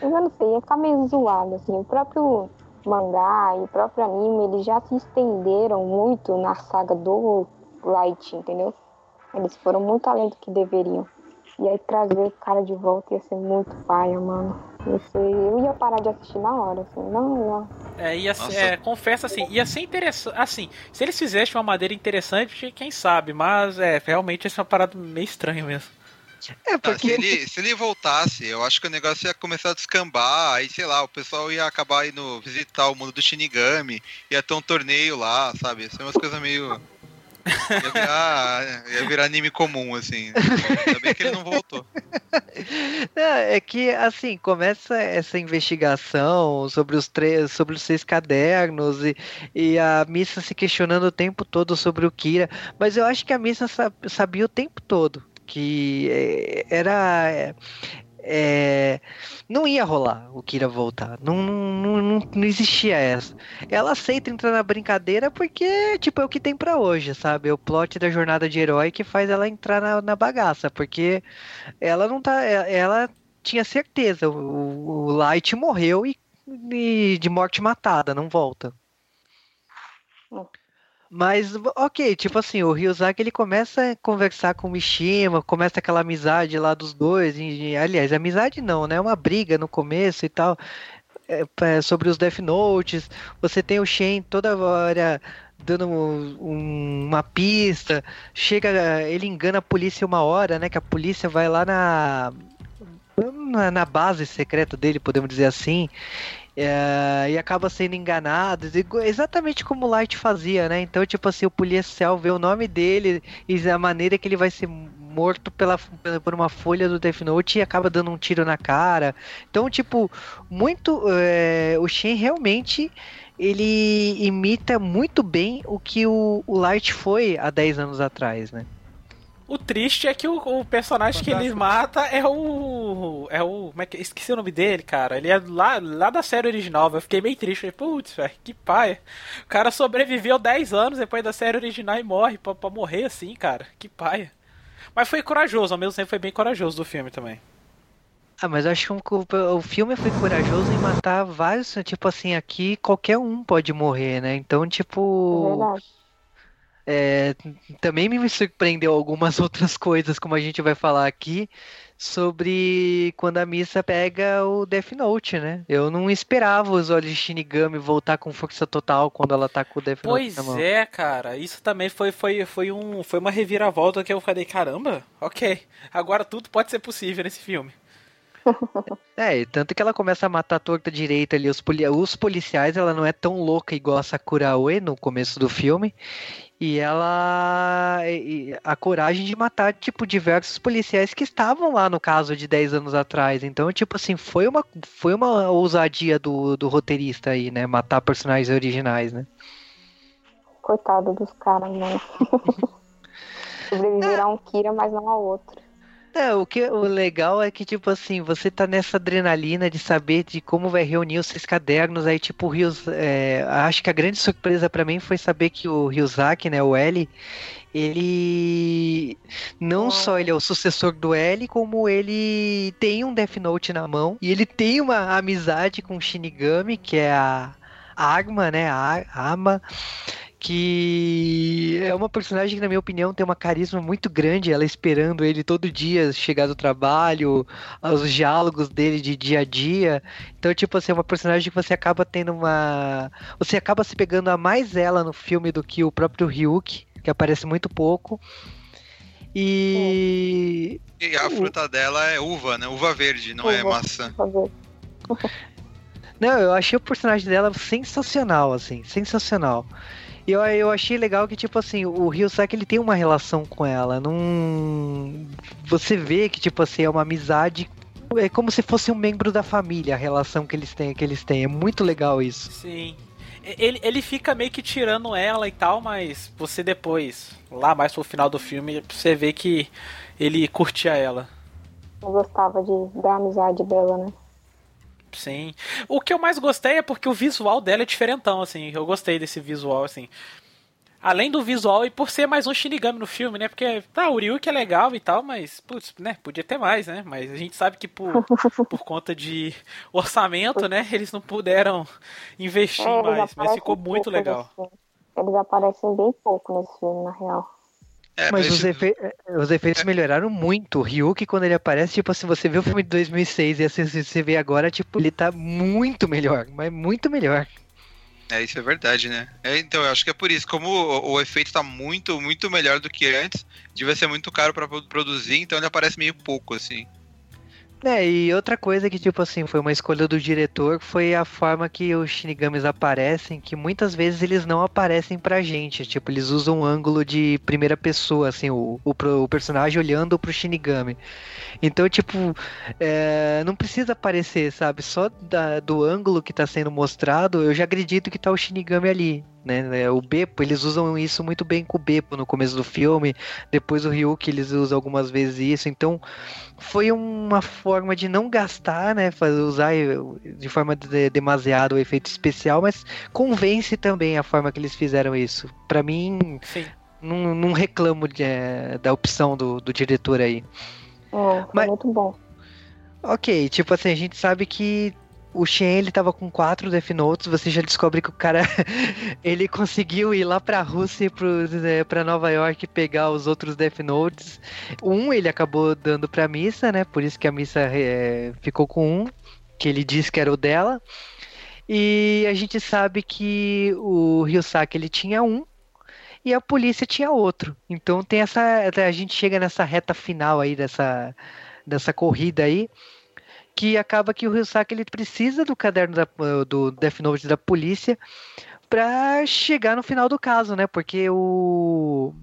Mas eu não sei, ia ficar meio zoado, assim. O próprio mangá e o próprio anime, eles já se estenderam muito na saga do Light, entendeu? Eles foram muito além do que deveriam. E aí trazer o cara de volta ia ser muito paia, mano. Ser- Eu ia parar de assistir na hora, assim. Não, não. É, ia ser, Nossa. é, confesso assim, ia ser interessante. Assim, se eles fizessem uma madeira interessante, quem sabe, mas é, realmente essa é uma parada meio estranha mesmo. É se, porque ele, se ele voltasse, eu acho que o negócio ia começar a descambar, aí sei lá, o pessoal ia acabar indo visitar o mundo do Shinigami, ia ter um torneio lá, sabe? Ser umas coisas meio. Ia virar, ia virar anime comum, assim. Ainda bem que ele não voltou. Não, é que assim começa essa investigação sobre os três, sobre os seis cadernos e, e a Missa se questionando o tempo todo sobre o Kira, mas eu acho que a Missa sa- sabia o tempo todo que é, era é, é, não ia rolar o Kira voltar, não, não, não, não existia essa. Ela aceita entrar na brincadeira porque tipo é o que tem pra hoje, sabe? É o plot da jornada de herói que faz ela entrar na, na bagaça, porque ela não tá. e- Ela tinha certeza. O, o Light morreu e, e de morte matada, não volta. Hum. Mas, ok, tipo assim, o Ryuzaki ele começa a conversar com o Mishima, começa aquela amizade lá dos dois. E, aliás, amizade não, né? Uma briga no começo e tal. É, sobre os Death Notes. Você tem o Shen toda hora dando um, uma pista. Chega, ele engana a polícia uma hora, né? Que a polícia vai lá na, na base secreta dele, podemos dizer assim. É, e acaba sendo enganado, exatamente como o Light fazia, né? Então, tipo assim, o policial vê o nome dele e a maneira que ele vai ser morto pela, por uma folha do Death Note e acaba dando um tiro na cara. Então, tipo, muito. É, o Shen realmente ele imita muito bem o que o, o Light foi há 10 anos atrás, né? O triste é que o, o personagem Fantástico. que ele mata é o. É o. Como é que. Esqueci o nome dele, cara. Ele é lá, lá da série original. Eu fiquei meio triste. Putz, velho, que pai. O cara sobreviveu 10 anos depois da série original e morre pra, pra morrer assim, cara. Que pai. Mas foi corajoso, ao mesmo tempo foi bem corajoso do filme também. Ah, mas eu acho que o, o filme foi corajoso em matar vários. Tipo assim, aqui qualquer um pode morrer, né? Então, tipo. É verdade é, também me surpreendeu algumas outras coisas, como a gente vai falar aqui, sobre quando a missa pega o Death Note, né? Eu não esperava os olhos de Shinigami voltar com força total quando ela tá com o Death Note pois na mão. é, cara. Isso também foi, foi, foi, um, foi uma reviravolta que eu falei, caramba, ok. Agora tudo pode ser possível nesse filme. É, tanto que ela começa a matar a torta direita ali, os, poli os policiais, ela não é tão louca igual a Sakura Ue no começo do filme. E ela. E a coragem de matar, tipo, diversos policiais que estavam lá no caso de 10 anos atrás. Então, tipo assim, foi uma, foi uma ousadia do, do roteirista aí, né? Matar personagens originais, né? Coitado dos caras, né? Sobreviveram a um Kira, mas não ao outro. É, o que o legal é que, tipo assim, você tá nessa adrenalina de saber de como vai reunir os seus cadernos, aí, tipo, o Rios. É, acho que a grande surpresa para mim foi saber que o Ryuzaki, né, o L, ele não só ele é o sucessor do L, como ele tem um Death Note na mão e ele tem uma amizade com o Shinigami, que é a Arma, né, a Ama que é uma personagem que, na minha opinião, tem uma carisma muito grande. Ela esperando ele todo dia chegar do trabalho, os diálogos dele de dia a dia. Então, tipo assim, é uma personagem que você acaba tendo uma. Você acaba se pegando a mais ela no filme do que o próprio Ryuk, que aparece muito pouco. E. E a fruta dela é uva, né? Uva verde, não é uva. é maçã. Não, eu achei o personagem dela sensacional, assim, sensacional. E eu, eu achei legal que, tipo assim, o Ryusaki ele tem uma relação com ela. Não. Você vê que, tipo assim, é uma amizade. É como se fosse um membro da família a relação que eles têm, que eles têm. É muito legal isso. Sim. Ele, ele fica meio que tirando ela e tal, mas você depois, lá mais pro final do filme, você vê que ele curtia ela. Eu gostava de, da amizade dela, né? Sim. O que eu mais gostei é porque o visual dela é diferentão, assim. Eu gostei desse visual, assim. Além do visual e por ser mais um Shinigami no filme, né? Porque, tá, o Ryuk é legal e tal, mas, putz, né? Podia ter mais, né? Mas a gente sabe que por, por conta de orçamento, né? Eles não puderam investir é, mais, mas ficou muito legal. Eles aparecem bem pouco nesse filme, na real. É, mas, os, efe... os, efeitos é. melhoraram muito. O Ryuk, quando ele aparece, tipo assim, você vê o filme de 2006 e assim, você vê agora, tipo, ele tá muito melhor, mas muito melhor. É, isso é verdade, né? É, então, eu acho que é por isso. Como o, o, efeito tá muito, muito melhor do que antes, devia ser muito caro para produzir, então ele aparece meio pouco, assim. É, e outra coisa que, tipo assim, foi uma escolha do diretor foi a forma que os Shinigamis aparecem, que muitas vezes eles não aparecem pra gente. Tipo, eles usam um ângulo de primeira pessoa, assim, o, o, o personagem olhando pro Shinigami. Então, tipo, é, não precisa aparecer, sabe? Só da, do ângulo que tá sendo mostrado, eu já acredito que tá o Shinigami ali né? É, o Beppo, eles usam isso muito bem com o Beppo no começo do filme, depois o Ryuk eles usam algumas vezes isso, então foi uma forma de não gastar, né? Usar de forma de, demasiado o efeito especial, mas convence também a forma que eles fizeram isso. Para mim, não, não, reclamo de, é, da opção do, do diretor aí. É, foi mas, muito bom. Ok, tipo assim, a gente sabe que o Shen ele tava com quatro Death Notes, você já descobre que o cara ele conseguiu ir lá pra Rússia e é, pra Nova York pegar os outros Death Notes. Um ele acabou dando pra missa, né? Por isso que a missa é, ficou com um, que ele disse que era o dela. E a gente sabe que o Ryusaki ele tinha um e a polícia tinha outro. Então tem essa a gente chega nessa reta final aí dessa dessa corrida aí que acaba que o Ryusaki ele precisa do caderno da, do Death Note da polícia para chegar no final do caso, né? Porque o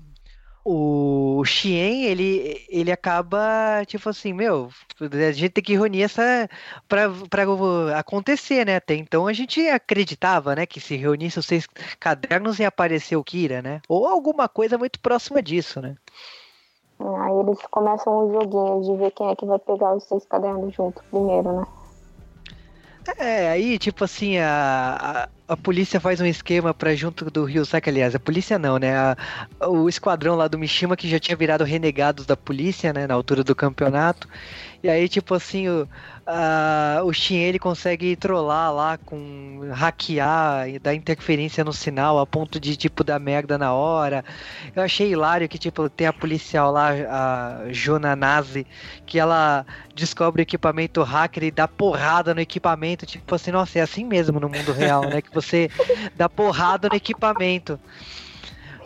o Xien, ele, ele acaba, tipo assim, meu, a gente tem que reunir essa pra acontecer, né? Até então a gente acreditava, né, que se reunisse os seis cadernos ia aparecer o Kira, né? Ou alguma coisa muito próxima disso, né? Aí eles começam os joguinhos de ver quem é que vai pegar os seis cadernos junto primeiro, né? É, aí, tipo assim, a, a, a polícia faz um esquema pra junto do Rio Saca, aliás, a polícia não, né? A, o esquadrão lá do Mishima que já tinha virado renegados da polícia, né, na altura do campeonato. E aí, tipo assim, o, a, o Shin ele consegue trollar lá com hackear e dar interferência no sinal a ponto de tipo dar merda na hora. Eu achei hilário que tipo tem a policial lá, a Jona Nazi, que ela descobre o equipamento hacker e dá porrada no equipamento, tipo assim, nossa, é assim mesmo no mundo real, né? Que você dá porrada no equipamento.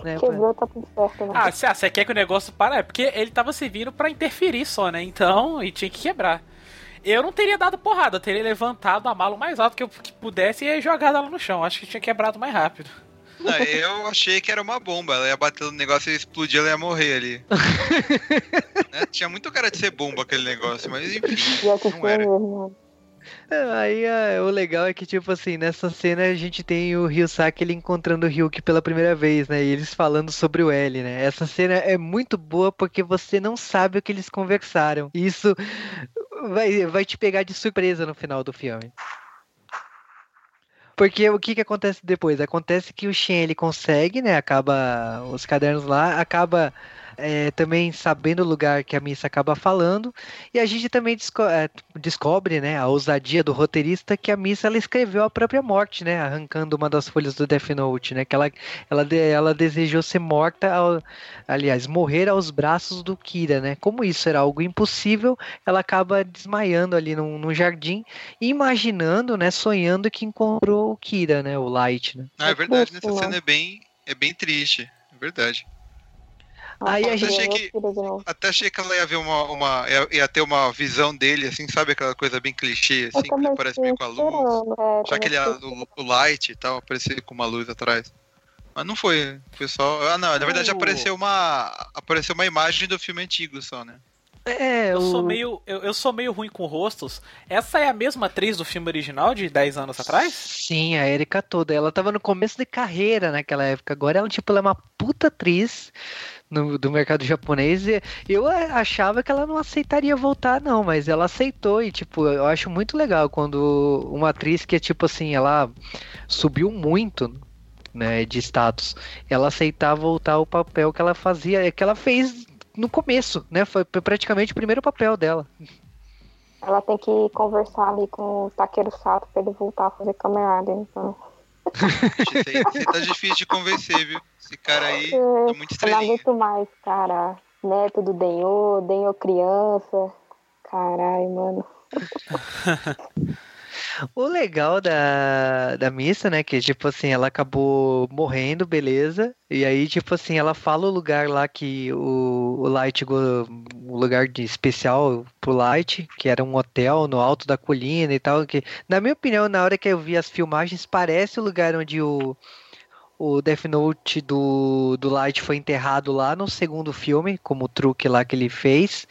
Né, Quebrou, tá tudo certo, né? Ah, você quer que o negócio pare? É porque ele tava servindo para interferir só, né? Então, e tinha que quebrar. Eu não teria dado porrada, eu teria levantado a mala o mais alto que eu pudesse e jogado ela no chão. Acho que tinha quebrado mais rápido. Não, eu achei que era uma bomba. Ela ia bater no negócio e explodir, ela ia morrer ali. né? Tinha muito cara de ser bomba aquele negócio, mas enfim, não era. Aí é, o legal é que, tipo assim, nessa cena a gente tem o Ryusaki ele encontrando o Ryuki pela primeira vez, né? E eles falando sobre o L, né? Essa cena é muito boa porque você não sabe o que eles conversaram. Isso vai, vai te pegar de surpresa no final do filme. Porque o que, que acontece depois? Acontece que o Shen ele consegue, né? Acaba os cadernos lá, acaba é, também sabendo o lugar que a missa acaba falando, e a gente também desco é, descobre, né, a ousadia do roteirista que a missa ela escreveu a própria morte, né, arrancando uma das folhas do Death Note, né, que ela, ela, ela desejou ser morta, ao, aliás, morrer aos braços do Kira, né, como isso era algo impossível, ela acaba desmaiando ali num, num jardim, imaginando, né, sonhando que encontrou o Kira, né, o Light, né. Ah, é verdade, nessa cena é bem, é bem triste, é verdade. Aí a gente... achei que, até achei que ela ia ver uma, uma ia, ia, ter uma visão dele, assim, sabe aquela coisa bem clichê, assim, que aparece meio com a luz. É, Já que ele o, o light e tal, aparecia com uma luz atrás. Mas não foi, foi só. Ah, não, na verdade apareceu uma apareceu uma imagem do filme antigo só, né? É, eu, o... sou meio, eu, eu, sou meio ruim com rostos. Essa é a mesma atriz do filme original de 10 anos atrás? Sim, a Erika toda. Ela tava no começo de carreira naquela época. Agora ela, tipo, ela é uma puta atriz no, do mercado japonês. E eu achava que ela não aceitaria voltar, não, mas ela aceitou. E, tipo, eu acho muito legal quando uma atriz que é tipo assim, ela subiu muito. Né, de status, ela aceitar voltar o papel que ela fazia, que ela fez no começo, né? Foi praticamente o primeiro papel dela. Ela tem que conversar ali com o Takeru Sato pra ele voltar a fazer caminhada, então. Você tá difícil de convencer, viu? Esse cara aí é, tá muito estrelinha. Eu não aguento mais, cara. Neto do Denho, Denho criança. Caralho, mano. O legal da, da missa, né, que tipo assim, ela acabou morrendo, beleza, e aí tipo assim, ela fala o lugar lá que o, o Light, o lugar de especial pro Light, que era um hotel no alto da colina e tal, que na minha opinião, na hora que eu vi as filmagens, parece o lugar onde o o Death Note do, do Light foi enterrado lá no segundo filme, como o truque lá que ele fez.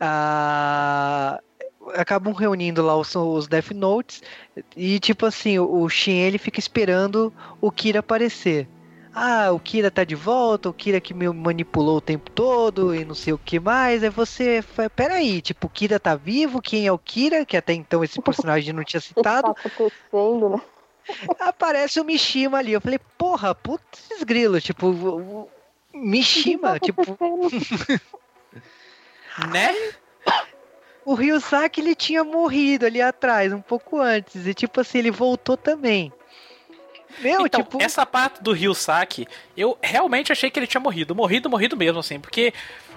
Ah, acabam reunindo lá os, os Death Notes e tipo assim, o, o Shin ele fica esperando o Kira aparecer. Ah, o Kira tá de volta, o Kira que me manipulou o tempo todo e não sei o que mais. Aí você, peraí, tipo, o Kira tá vivo? Quem é o Kira? Que até então esse personagem não tinha citado. tá acontecendo, né? Aparece o Mishima ali. Eu falei, porra, putz grilo, tipo, o, Mishima, tá tipo. né? o Ryusaki ele tinha morrido ali atrás, um pouco antes. E tipo assim, ele voltou também. Meu, então, tipo. essa parte do Ryusaki, eu realmente achei que ele tinha morrido. Morrido, morrido mesmo, assim. Porque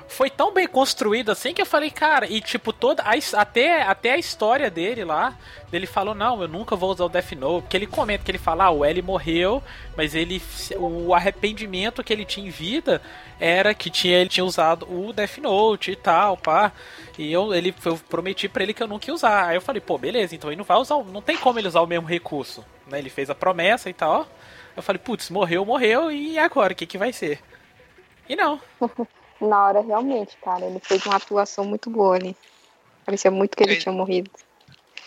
foi tão bem construído assim que eu falei, cara, e tipo, toda a, até, até a história dele lá, ele falou, não, eu nunca vou usar o Death Note, porque ele comenta que ele fala, ah, o L morreu, mas ele o arrependimento que ele tinha em vida era que tinha, ele tinha usado o Death Note e tal, pá. E eu, ele, eu prometi para ele que eu nunca ia usar. Aí eu falei, pô, beleza, então ele não vai usar, não tem como ele usar o mesmo recurso, né? Ele fez a promessa e tal. Eu falei, putz, morreu, morreu, e agora, o que que vai ser? E não. Na hora, realmente, cara, ele fez uma atuação muito boa ali. Parecia muito que ele É. tinha morrido.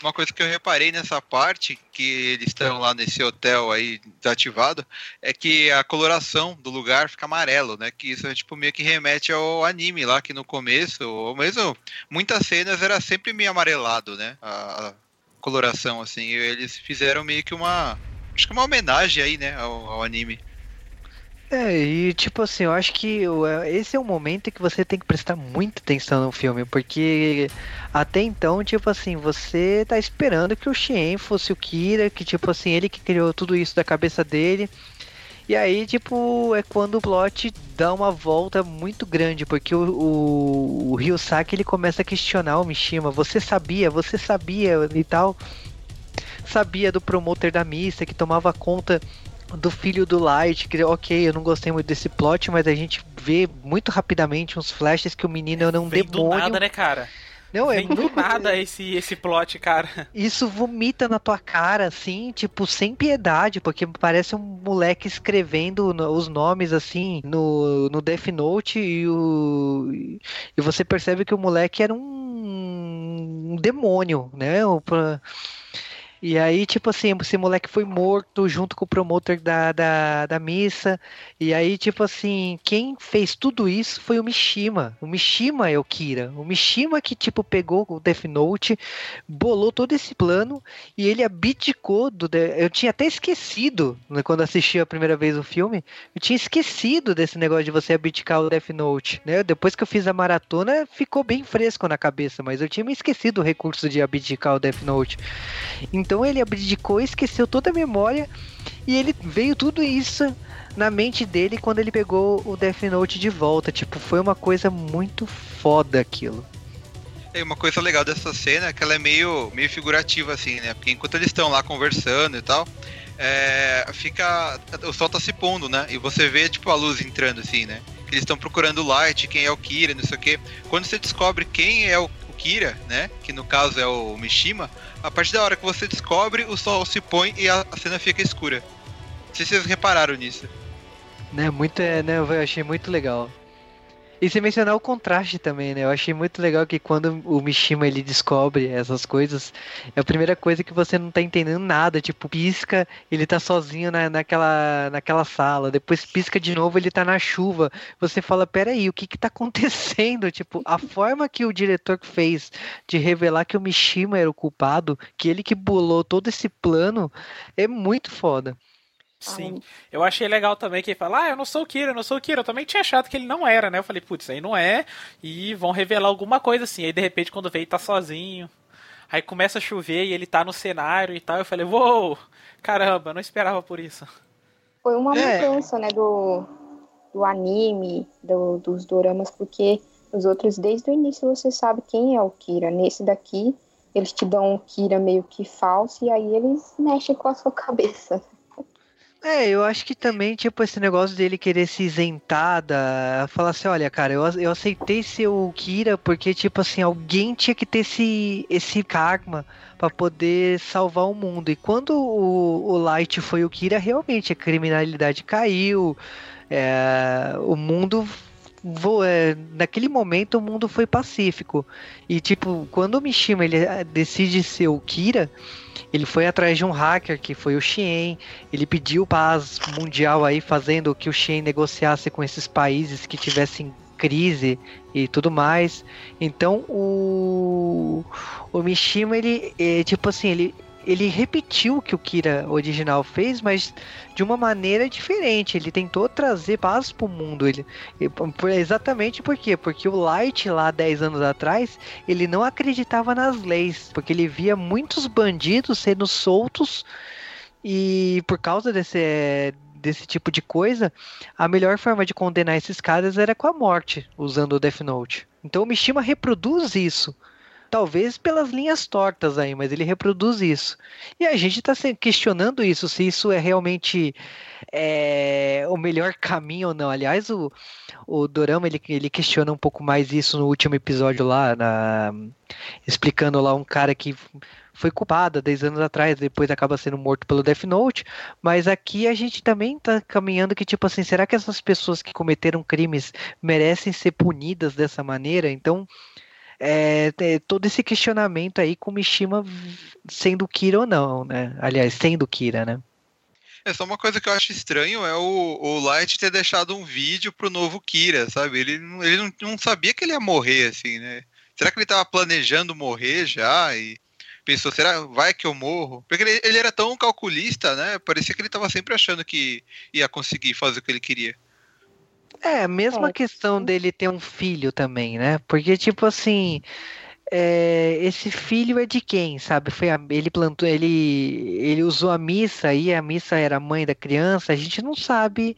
Uma coisa que eu reparei nessa parte, que eles estão lá nesse hotel aí desativado, é que a coloração do lugar fica amarelo, né? Que isso é tipo meio que remete ao anime lá, que no começo, ou mesmo muitas cenas era sempre meio amarelado, né? A, a coloração, assim. Eles fizeram meio que uma. Acho que uma homenagem aí, né? Ao, ao anime. É, e tipo assim, eu acho que é, esse é o momento que você tem que prestar muita atenção no filme, porque até então, tipo assim, você tá esperando que o Shien fosse o Kira, que tipo assim, ele que criou tudo isso da cabeça dele. E aí, tipo, é quando o plot dá uma volta muito grande, porque o, o, o Ryusaki ele começa a questionar o Mishima. Você sabia, você sabia e tal. Sabia do promotor da missa que tomava conta do filho do Light, que ok, eu não gostei muito desse plot, mas a gente vê muito rapidamente uns flashes que o menino é um Vem do demônio. nada, né, cara? Não, é muito nada esse, esse plot, cara. isso vomita na tua cara, assim, tipo, sem piedade, porque parece um moleque escrevendo os nomes, assim, no, no Death Note e, o, e você percebe que o moleque era um, um demônio, né? O pra- E aí, tipo assim, esse moleque foi morto junto com o promotor da, da, da missa. E aí, tipo assim, quem fez tudo isso foi o Mishima. O Mishima é o Kira. O Mishima que, tipo, pegou o Death Note, bolou todo esse plano e ele abdicou do. Eu tinha até esquecido, né, quando assisti a primeira vez o filme, eu tinha esquecido desse negócio de você abdicar o Death Note. Né? Depois que eu fiz a maratona, ficou bem fresco na cabeça, mas eu tinha me esquecido o recurso de abdicar o Death Note. Então ele abdicou, esqueceu toda a memória e ele veio tudo isso na mente dele quando ele pegou o Death Note de volta. Tipo, foi uma coisa muito foda aquilo. E uma coisa legal dessa cena é que ela é meio, meio figurativa, assim, né? Porque enquanto eles estão lá conversando e tal, é, fica. O sol tá se pondo, né? E você vê, tipo, a luz entrando, assim, né? Eles estão procurando o Light, quem é o Kira, não sei o quê. Quando você descobre quem é o Kira, né? Que no caso é o Mishima, a partir da hora que você descobre, o sol se põe e a, cena fica escura. Não sei se vocês repararam nisso. Né, muito, é, né, eu achei muito legal. E você mencionar o contraste também, né? Eu achei muito legal que quando o Mishima ele descobre essas coisas, é a primeira coisa que você não tá entendendo nada. Tipo, pisca, ele tá sozinho na, naquela, naquela sala. Depois pisca de novo, ele tá na chuva. Você fala, peraí, o que que tá acontecendo? Tipo, a forma que o diretor fez de revelar que o Mishima era o culpado, que ele que bolou todo esse plano, é muito foda. Sim. Eu achei legal também que ele fala, ah, eu não sou o Kira, eu não sou o Kira. Eu também tinha achado que ele não era, né? Eu falei, putz, aí não é. E vão revelar alguma coisa assim. Aí de repente, quando vem, ele tá sozinho. Aí começa a chover e ele tá no cenário e tal. Eu falei, uou, caramba, não esperava por isso. Foi uma É. mudança, né, do, do anime, do- dos doramas, porque nos outros, desde o início, você sabe quem é o Kira. Nesse daqui, eles te dão um Kira meio que falso e aí eles mexem com a sua cabeça. É, eu acho que também, tipo, esse negócio dele querer se isentar da. Falar assim, olha, cara, eu, eu aceitei ser o Kira porque, tipo assim, alguém tinha que ter esse, esse karma pra poder salvar o mundo. E quando o, o Light foi o Kira, realmente a criminalidade caiu, é, o mundo. é, naquele momento o mundo foi pacífico. E tipo, quando o Mishima ele eh, decide ser o Kira, ele foi atrás de um hacker que foi o Xien. Ele pediu paz mundial aí, fazendo que o Xien negociasse com esses países que tivessem crise e tudo mais. Então o o Mishima ele é, tipo assim, ele ele repetiu o que o Kira original fez, mas de uma maneira diferente. Ele tentou trazer paz pro mundo. Ele, exatamente por quê? Porque o Light lá 10 anos atrás, ele não acreditava nas leis, porque ele via muitos bandidos sendo soltos e por causa desse desse tipo de coisa, a melhor forma de condenar esses caras era com a morte, usando o Death Note. Então o Mishima reproduz isso. Talvez pelas linhas tortas aí, mas ele reproduz isso. E a gente está questionando isso, se isso é realmente é, o melhor caminho ou não. Aliás, o, o Dorama ele, ele questiona um pouco mais isso no último episódio lá, na, explicando lá um cara que foi culpada 10 anos atrás, depois acaba sendo morto pelo Death Note, mas aqui a gente também tá caminhando que, tipo assim, será que essas pessoas que cometeram crimes merecem ser punidas dessa maneira? Então, é, todo esse questionamento aí com Mishima sendo Kira ou não, né? Aliás, sendo Kira, né? É só uma coisa que eu acho estranho é o, o Light ter deixado um vídeo pro novo Kira, sabe? Ele, ele não, não sabia que ele ia morrer, assim, né? Será que ele tava planejando morrer já? E pensou, será vai que eu morro? Porque ele, ele era tão calculista, né? Parecia que ele estava sempre achando que ia conseguir fazer o que ele queria. É, a mesma é. questão dele ter um filho também, né? Porque, tipo assim, é, esse filho é de quem, sabe? Foi a, ele plantou, ele, ele usou a missa e a missa era a mãe da criança. A gente não sabe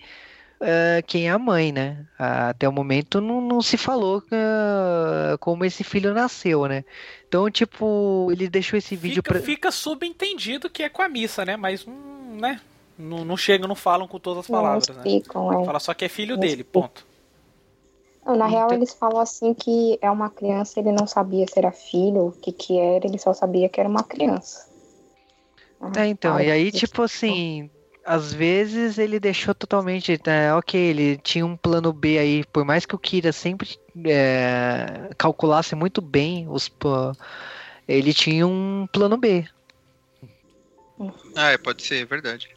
uh, quem é a mãe, né? Até o momento não, não se falou uh, como esse filho nasceu, né? Então, tipo, ele deixou esse vídeo fica, pra... Fica subentendido que é com a missa, né? Mas, hum, né? Não, não chegam, não falam com todas as palavras, não explicam, né? É. Fala só que é filho não dele, explicam. ponto. Não, na real, eles falam assim que é uma criança, ele não sabia se era filho, o que que era, ele só sabia que era uma criança. É, então, e aí, tipo assim, às vezes ele deixou totalmente. Né, ok, ele tinha um plano B aí, por mais que o Kira sempre é, calculasse muito bem os. Ele tinha um plano B. Ah, é, pode ser, é verdade.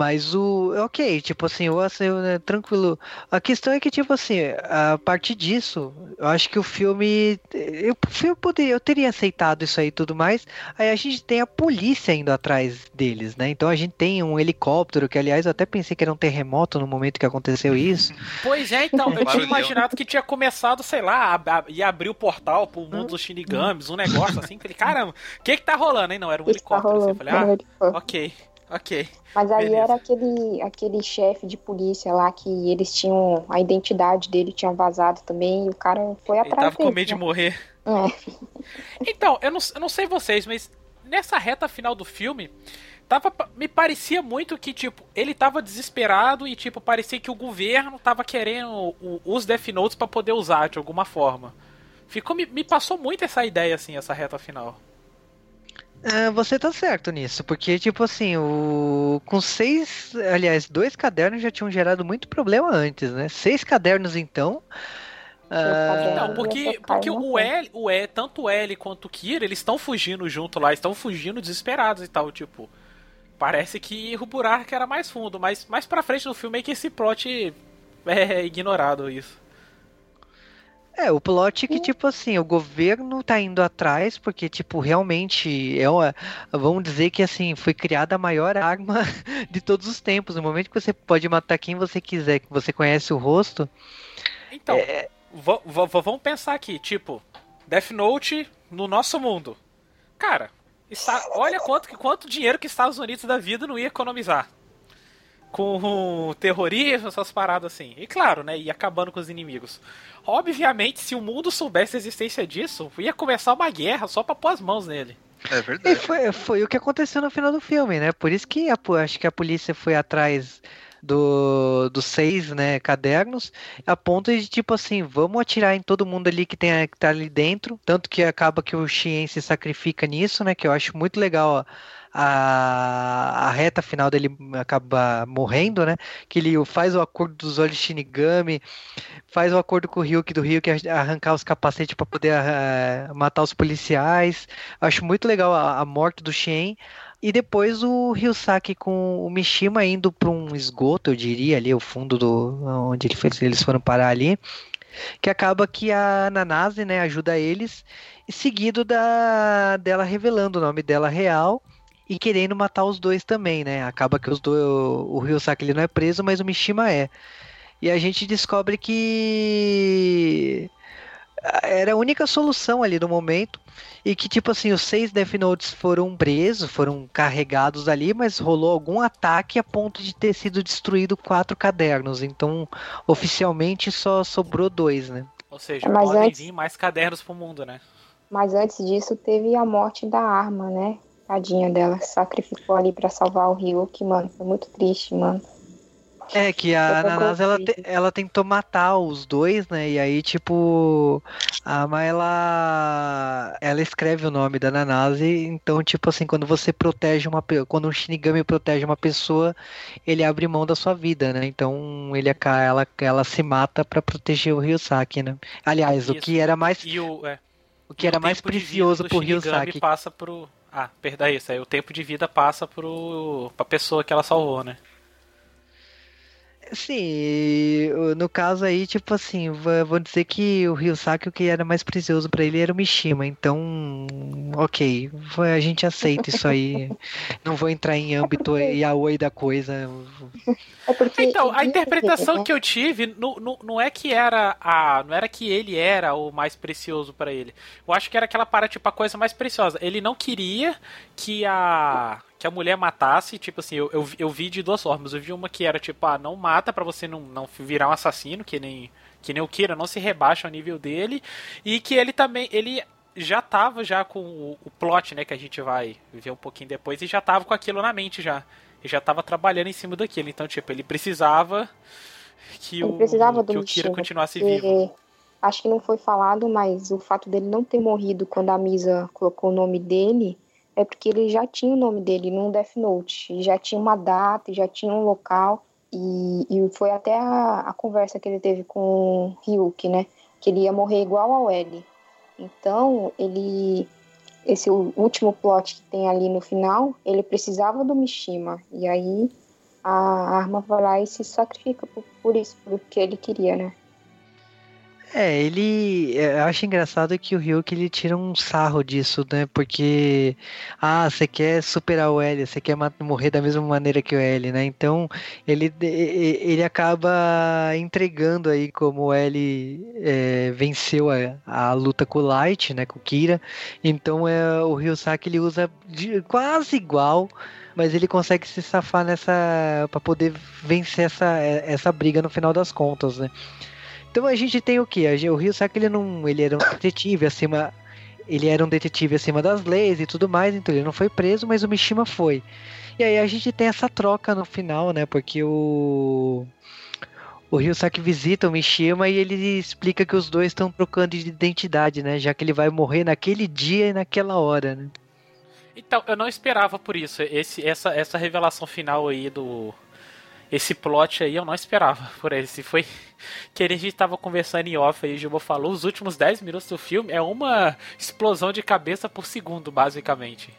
Mas o. Ok, tipo assim, eu assim, né, tranquilo. A questão é que, tipo assim, a partir disso, eu acho que o filme. Eu, eu, poderia, eu teria aceitado isso aí e tudo mais. Aí a gente tem a polícia indo atrás deles, né? Então a gente tem um helicóptero, que aliás eu até pensei que era um terremoto no momento que aconteceu isso. Pois é, então, eu tinha imaginado que tinha começado, sei lá, a, a, ia abrir o portal pro mundo dos Shinigamis, um negócio assim. Falei, caramba, o que que tá rolando, hein? Não, era um helicóptero. Assim, eu falei, ah, ok. Ok. Mas aí beleza. era aquele, aquele chefe de polícia lá que eles tinham. A identidade dele tinha vazado também e o cara foi atrás. Ele tava com medo né? de morrer. É. Então, eu não, eu não sei vocês, mas nessa reta final do filme. Tava, me parecia muito que, tipo, ele tava desesperado e, tipo, parecia que o governo tava querendo o, os Death Notes pra poder usar de alguma forma. Ficou, me, me passou muito essa ideia, assim, essa reta final. É, você tá certo nisso, porque, tipo assim, o... com seis, aliás, dois cadernos já tinham gerado muito problema antes, né? Seis cadernos, então. Uh... Não, porque, porque o L, o L, tanto o L quanto o Kira, eles estão fugindo junto lá, estão fugindo desesperados e tal, tipo. Parece que o buraco era mais fundo, mas mais pra frente no filme é que esse plot é ignorado isso. É, o plot que, tipo assim, o governo tá indo atrás, porque, tipo, realmente é uma. Vamos dizer que assim, foi criada a maior arma de todos os tempos. No momento que você pode matar quem você quiser, que você conhece o rosto. Então, é... vamos pensar aqui, tipo, Death Note no nosso mundo. Cara, está, olha quanto, quanto dinheiro que Estados Unidos da vida não ia economizar com terrorismo, essas paradas assim. E claro, né? E acabando com os inimigos. Obviamente, se o mundo soubesse a existência disso, ia começar uma guerra só pra pôr as mãos nele. É verdade. E foi, foi o que aconteceu no final do filme, né? Por isso que a, acho que a polícia foi atrás do, dos seis né, cadernos, a ponto de tipo assim, vamos atirar em todo mundo ali que, tem, que tá ali dentro. Tanto que acaba que o Xien se sacrifica nisso, né? Que eu acho muito legal ó, a, a reta final dele acaba morrendo, né? Que ele faz o acordo dos olhos Shinigami, faz o acordo com o Ryuki do Ryuki arrancar os capacetes para poder uh, matar os policiais. Acho muito legal a, a morte do Shen. E depois o Ryusaki com o Mishima indo para um esgoto, eu diria, ali, o fundo do onde eles foram parar ali. que acaba que a Nanase, né, ajuda eles, seguido da dela revelando o nome dela real e querendo matar os dois também, né? Acaba que os dois, o Ryusaki ele não é preso, mas o Mishima é. E a gente descobre que era a única solução ali no momento. E que, tipo assim, os seis Death Notes foram presos, foram carregados ali, mas rolou algum ataque a ponto de ter sido destruído quatro cadernos. Então, oficialmente só sobrou dois, né? Ou seja, Mas podem antes- vir mais cadernos pro mundo, né? Mas antes disso teve a morte da arma, né? Tadinha dela, sacrificou ali pra salvar o Ryuki, mano. Foi muito triste, mano. É que a Nanase ela, te- ela tentou matar os dois, né? E aí, tipo, a Ama ela ela escreve o nome da Nanase, então tipo assim, quando você protege uma quando um Shinigami protege uma pessoa, ele abre mão da sua vida, né? Então ele aca- ela ela se mata pra proteger o Ryusaki, né? Aliás, o Isso. que era mais E o, é, o que era o mais precioso pro Shinigami Ryusaki. passa pro. Ah, perdão, é isso aí. O tempo de vida passa pro. pra pessoa que ela salvou, né? Sim, no caso aí, tipo assim, vou dizer que o Ryusaki o que era mais precioso pra ele era o Mishima, então, ok, a gente aceita isso aí. Não vou entrar em âmbito yaoi da coisa. É porque. Então, a existe, interpretação que eu tive não, não, não é que era a. Não era que ele era o mais precioso pra ele. Eu acho que era aquela para, tipo, a coisa mais preciosa. Ele não queria que a. Que a mulher matasse, tipo assim, eu, eu, vi- eu vi de duas formas. Eu vi uma que era tipo, ah, não mata pra você não, não virar um assassino, que nem, que nem o Kira, não se rebaixa ao nível dele. E que ele também, ele já tava já com o, o plot, né, que a gente vai ver um pouquinho depois, e já tava com aquilo na mente já. Ele já tava trabalhando em cima daquilo. Então, tipo, ele precisava que Ele o, precisava do que o Kira continuasse porque vivo. Acho que não foi falado, mas o fato dele não ter morrido quando a Misa colocou o nome dele é porque ele já tinha o nome dele num Death Note. Já tinha uma data, já tinha um local. E, e foi até a, a conversa que ele teve com o Ryuki, né? Que ele ia morrer igual ao L. Então, ele. Esse último plot que tem ali no final, ele precisava do Mishima. E aí a arma vai lá e se sacrifica por, por isso, porque ele queria, né? É, ele. é, Eu acho engraçado que o Ryuki ele tira um sarro disso, né? Porque. Ah, você quer superar o L, você quer morrer da mesma maneira que o L, né? Então, ele, ele acaba entregando aí como o L é, venceu a, a luta com o Light, né? Com o Kira. Então, é, o Ryusaki ele usa de- quase igual. Mas ele consegue se safar nessa. para poder vencer essa, essa briga no final das contas, né? Então a gente tem o que? O Rio ele não, ele era um detetive acima, ele era um detetive acima das leis e tudo mais, então ele não foi preso, mas o Mishima foi. E aí a gente tem essa troca no final, né? Porque o o Ryusaki visita o Mishima e ele explica que os dois estão trocando de identidade, né? Já que ele vai morrer naquele dia e naquela hora, né? Então, eu não esperava por isso. Esse, essa, essa revelação final aí do. Esse plot aí eu não esperava por esse. Foi que a gente tava conversando em off aí, o Gilbo falou, os últimos 10 minutos do filme é uma explosão de cabeça por segundo, basicamente.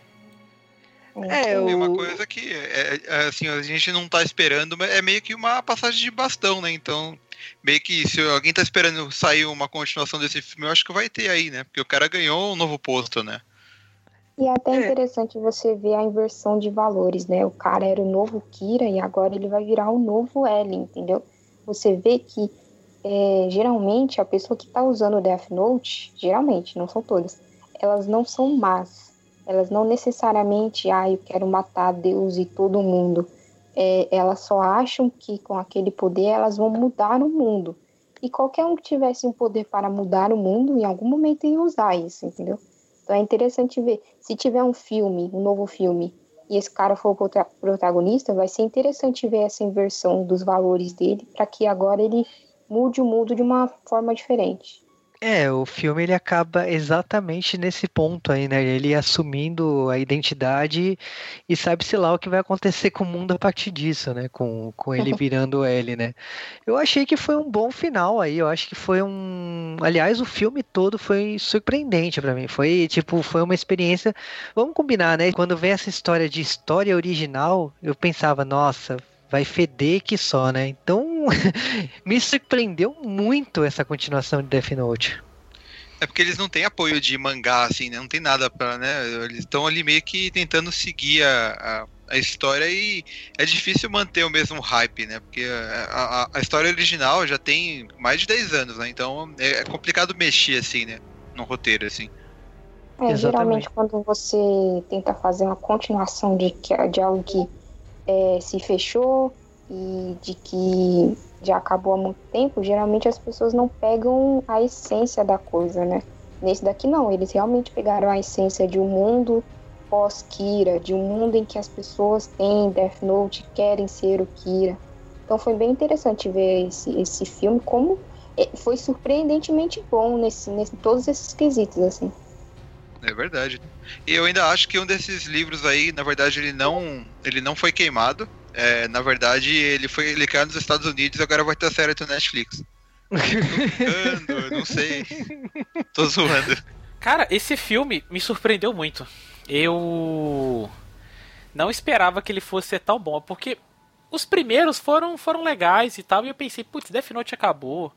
É, Tem uma o- coisa que é, é, assim, a gente não tá esperando, mas é meio que uma passagem de bastão, né? Então, meio que se alguém tá esperando sair uma continuação desse filme, eu acho que vai ter aí, né? Porque o cara ganhou um novo posto, né? E é até É. interessante você ver a inversão de valores, né? O cara era o novo Kira e agora ele vai virar o novo L, entendeu? Você vê que é, geralmente a pessoa que tá usando o Death Note, geralmente, não são todas, elas não são más. Elas não necessariamente, ah, eu quero matar Deus e todo mundo. É, elas só acham que com aquele poder elas vão mudar o mundo. E qualquer um que tivesse um poder para mudar o mundo, em algum momento ia usar isso, entendeu? Então é interessante ver. Se tiver um filme, um novo filme, e esse cara for o prota- protagonista, vai ser interessante ver essa inversão dos valores dele, para que agora ele mude o mundo de uma forma diferente. É, o filme ele acaba exatamente nesse ponto aí, né? Ele assumindo a identidade e sabe-se lá o que vai acontecer com o mundo a partir disso, né? Com, com ele virando L, né? Eu achei que foi um bom final aí, eu acho que foi um... Aliás, o filme todo foi surpreendente pra mim, foi tipo, foi uma experiência... Vamos combinar, né? Quando vem essa história de história original, eu pensava, nossa, vai feder que só, né? Então me surpreendeu muito essa continuação de Death Note. É porque eles não têm apoio de mangá, assim, né? Não tem nada pra, né? Eles estão ali meio que tentando seguir a, a, a, história e é difícil manter o mesmo hype, né? Porque a, a, a história original já tem mais de 10 anos, né? Então é, é complicado mexer, assim, né? No roteiro, assim. É, geralmente quando você tenta fazer uma continuação de, de algo que é, se fechou e de que já acabou há muito tempo, geralmente as pessoas não pegam a essência da coisa, né? Nesse daqui não, eles realmente pegaram a essência de um mundo pós-Kira, de um mundo em que as pessoas têm Death Note, querem ser o Kira. Então foi bem interessante ver esse, esse filme, como é, foi surpreendentemente bom nesse, nesse todos esses quesitos, assim. É verdade. E eu ainda acho que um desses livros aí, na verdade, ele não, ele não foi queimado. É, na verdade, ele foi ele caiu nos Estados Unidos e agora vai ter a série do Netflix. Tô brincando, não sei. Tô zoando. Cara, esse filme me surpreendeu muito. Eu não esperava que ele fosse ser tão bom, porque os primeiros foram, foram legais e tal, e eu pensei, putz, Death Note acabou.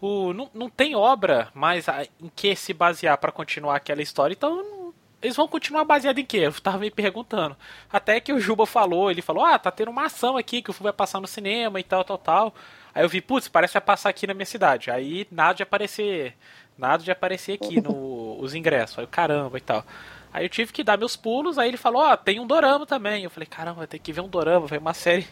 O, não, não tem obra mais em que se basear para continuar aquela história, então eles vão continuar baseado em quê? Eu tava me perguntando. Até que o Juba falou, ele falou, ah, tá tendo uma ação aqui que o filme vai passar no cinema e tal, tal, tal. Aí eu vi, putz, parece que vai passar aqui na minha cidade. Aí nada de aparecer. Nada de aparecer aqui no, os ingressos. Aí eu, caramba e tal. Aí eu tive que dar meus pulos, aí ele falou, ó, oh, tem um dorama também. Eu falei, caramba, tem que ver um dorama, vai uma série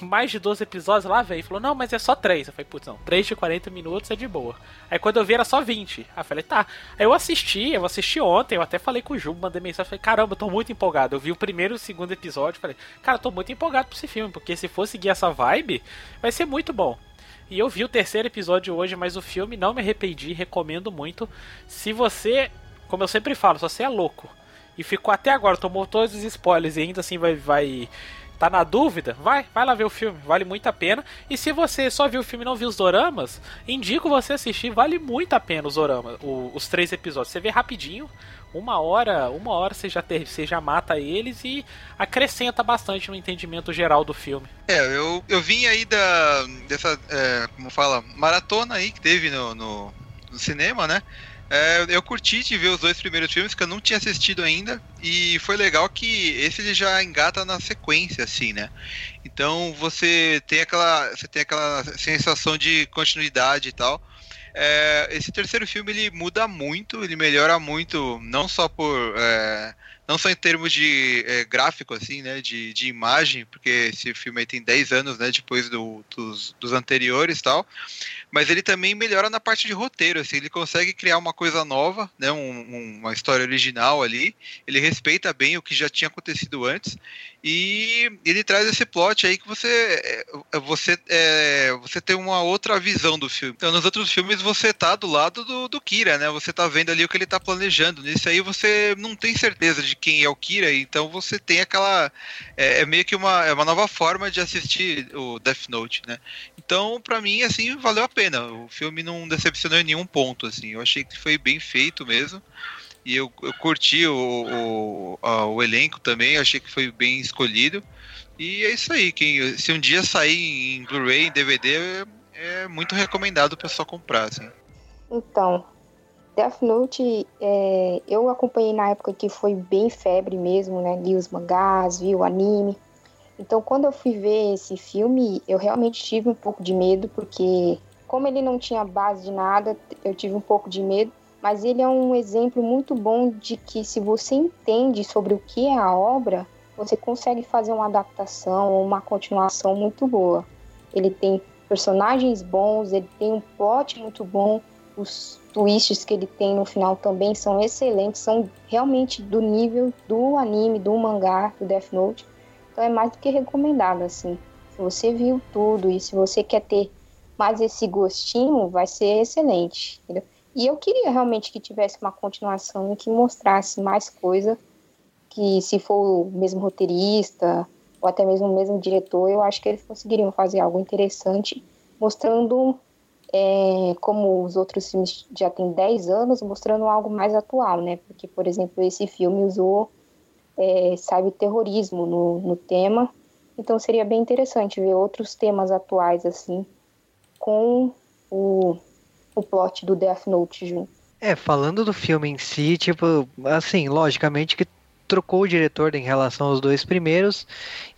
mais de 12 episódios lá, velho. Falou, não, mas é só 3. Eu falei, putz, não, 3 de 40 minutos é de boa. Aí quando eu vi era só 20. Aí eu falei, tá. Aí eu assisti, eu assisti ontem, eu até falei com o Ju, mandei mensagem, falei, caramba, eu tô muito empolgado. Eu vi o primeiro e o segundo episódio, falei, cara, eu tô muito empolgado pra esse filme, porque se for seguir essa vibe, vai ser muito bom. E eu vi o terceiro episódio hoje, mas o filme não me arrependi, recomendo muito. Se você, como eu sempre falo, se você é louco e ficou até agora, tomou todos os spoilers e ainda assim vai, vai Tá na dúvida? Vai, vai lá ver o filme, vale muito a pena. E se você só viu o filme e não viu os doramas, indico você assistir, vale muito a pena os doramas, o, os três episódios. Você vê rapidinho, uma hora, uma hora você já, ter, você já mata eles e acrescenta bastante no entendimento geral do filme. É, eu, eu vim aí da dessa, é, como fala, maratona aí que teve no, no, no cinema, né? É, eu curti de ver os dois primeiros filmes que eu não tinha assistido ainda e foi legal que esse ele já engata na sequência assim, né? Então você tem aquela você tem aquela sensação de continuidade e tal. É, esse terceiro filme ele muda muito, ele melhora muito, não só por é, não só em termos de é, gráfico, assim, né, de, de imagem, porque esse filme tem 10 anos, né, depois do, dos, dos anteriores e tal, mas ele também melhora na parte de roteiro, assim, ele consegue criar uma coisa nova, né, um, uma história original ali, ele respeita bem o que já tinha acontecido antes, e ele traz esse plot aí que você é, você é, você tem uma outra visão do filme. Então, nos outros filmes você tá do lado do, do Kira, né, você tá vendo ali o que ele tá planejando, nesse aí você não tem certeza de quem é o Kira, então você tem aquela é, é meio que uma, é uma nova forma de assistir o Death Note, né, então, para mim, assim, valeu a pena. O filme não decepcionou em nenhum ponto, assim. Eu achei que foi bem feito mesmo. E eu, eu curti o, o, a, o elenco também, achei que foi bem escolhido. E é isso aí. Quem, se um dia sair em Blu-ray, em DVD, é, é, muito recomendado o pessoal comprar, assim. Então, Death Note, é, eu acompanhei na época que foi bem febre mesmo, né? Li os mangás, vi o anime. Então, quando eu fui ver esse filme, eu realmente tive um pouco de medo, porque como ele não tinha base de nada, eu tive um pouco de medo. Mas ele é um exemplo muito bom de que se você entende sobre o que é a obra, você consegue fazer uma adaptação ou uma continuação muito boa. Ele tem personagens bons, ele tem um plot muito bom, os twists que ele tem no final também são excelentes, são realmente do nível do anime, do mangá, do Death Note. Então é mais do que recomendado, assim. Se você viu tudo e se você quer ter mais esse gostinho, vai ser excelente. Entendeu? E eu queria realmente que tivesse uma continuação e que mostrasse mais coisa, que se for o mesmo roteirista ou até mesmo o mesmo diretor, eu acho que eles conseguiriam fazer algo interessante, mostrando é, como os outros filmes já têm 10 anos, mostrando algo mais atual, né? Porque, por exemplo, esse filme usou é, terrorismo no, no tema Então seria bem interessante ver outros temas atuais assim com o, o plot do Death Note junto. É, falando do filme em si, tipo, assim, logicamente que trocou o diretor em relação aos dois primeiros,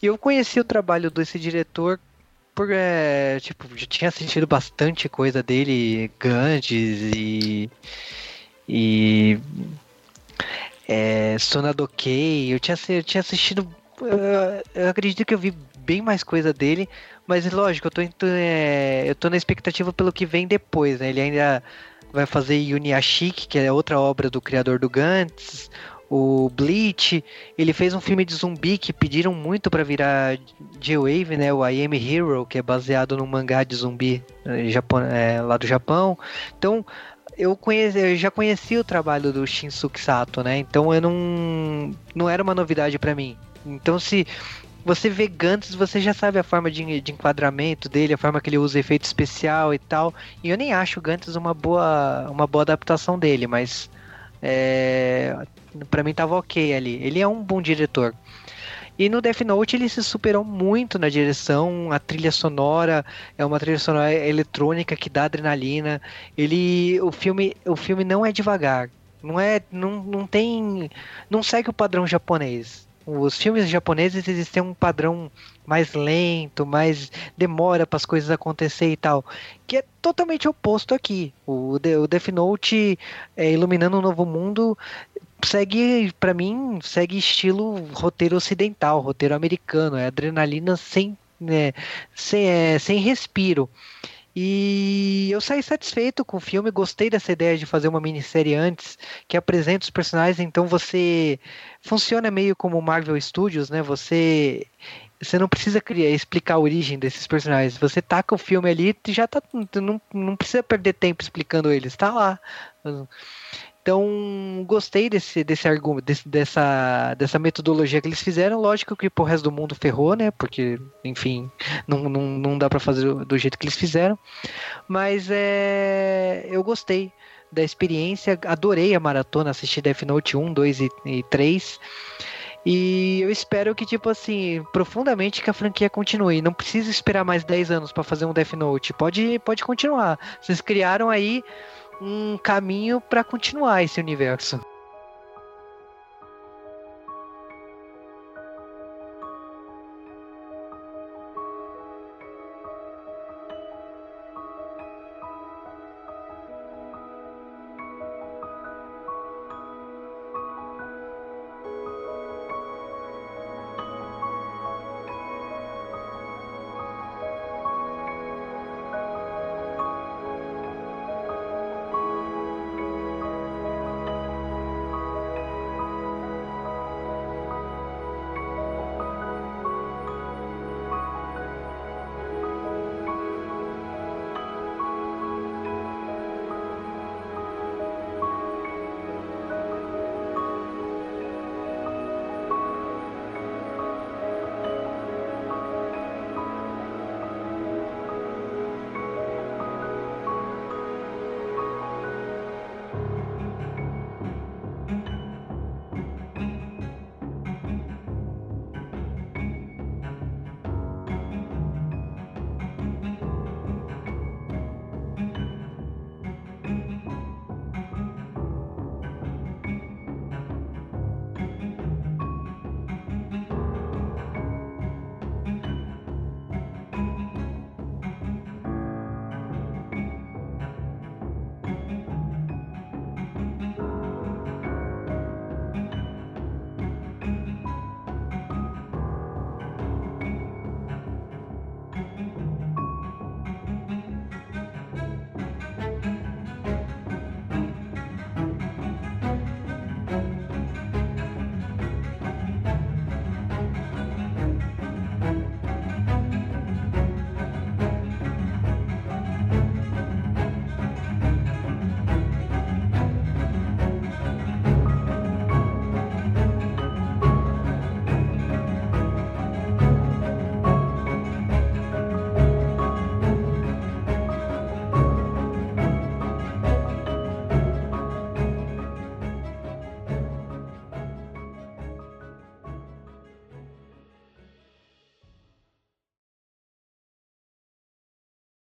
e eu conheci o trabalho desse diretor por, é, tipo, já tinha assistido bastante coisa dele, Gantz e e é, Sonadokei, eu tinha, eu tinha assistido, eu, eu acredito que eu vi bem mais coisa dele, mas lógico, eu tô, é, eu tô na expectativa pelo que vem depois, né? Ele ainda vai fazer Yuniashiki, que é outra obra do criador do Gantz, o Bleach, ele fez um filme de zumbi que pediram muito para virar J-Wave, né? O I Am Hero, que é baseado num mangá de zumbi é, lá do Japão. Então, eu, conheci, eu já conhecia o trabalho do Shinsuke Sato, né? Então, eu não, não era uma novidade para mim. Então, se você vê Gantz, você já sabe a forma de, de, enquadramento dele, a forma que ele usa efeito especial e tal. E eu nem acho o Gantz uma boa, uma boa adaptação dele, mas é, para mim tava ok ali. Ele é um bom diretor. E no Death Note ele se superou muito na direção, a trilha sonora é uma trilha sonora eletrônica que dá adrenalina. Ele, o filme, o filme não é devagar, não é, não, não tem, não segue o padrão japonês os filmes japoneses eles têm um padrão mais lento, mais demora para as coisas acontecer e tal, que é totalmente oposto aqui. O, o Death Note é, Iluminando um Novo Mundo segue, para mim, segue estilo roteiro ocidental, roteiro americano, é adrenalina sem, né, sem, é, sem respiro. E eu saí satisfeito com o filme, gostei dessa ideia de fazer uma minissérie antes, que apresenta os personagens, então você funciona meio como Marvel Studios, né? Você você não precisa criar, explicar a origem desses personagens. Você taca o filme ali e já tá. Não, não precisa perder tempo explicando eles, tá lá. Então, gostei desse, desse argumento, desse, dessa, dessa metodologia que eles fizeram. Lógico que pro resto do mundo ferrou, né? Porque, enfim, não, não, não dá para fazer do jeito que eles fizeram. Mas é, eu gostei da experiência, adorei a maratona, assisti Death Note 1, 2 e, e 3. E eu espero que, tipo assim, profundamente que a franquia continue. Não precisa esperar mais 10 anos para fazer um Death Note. Pode, pode continuar. Vocês criaram aí um caminho para continuar esse universo.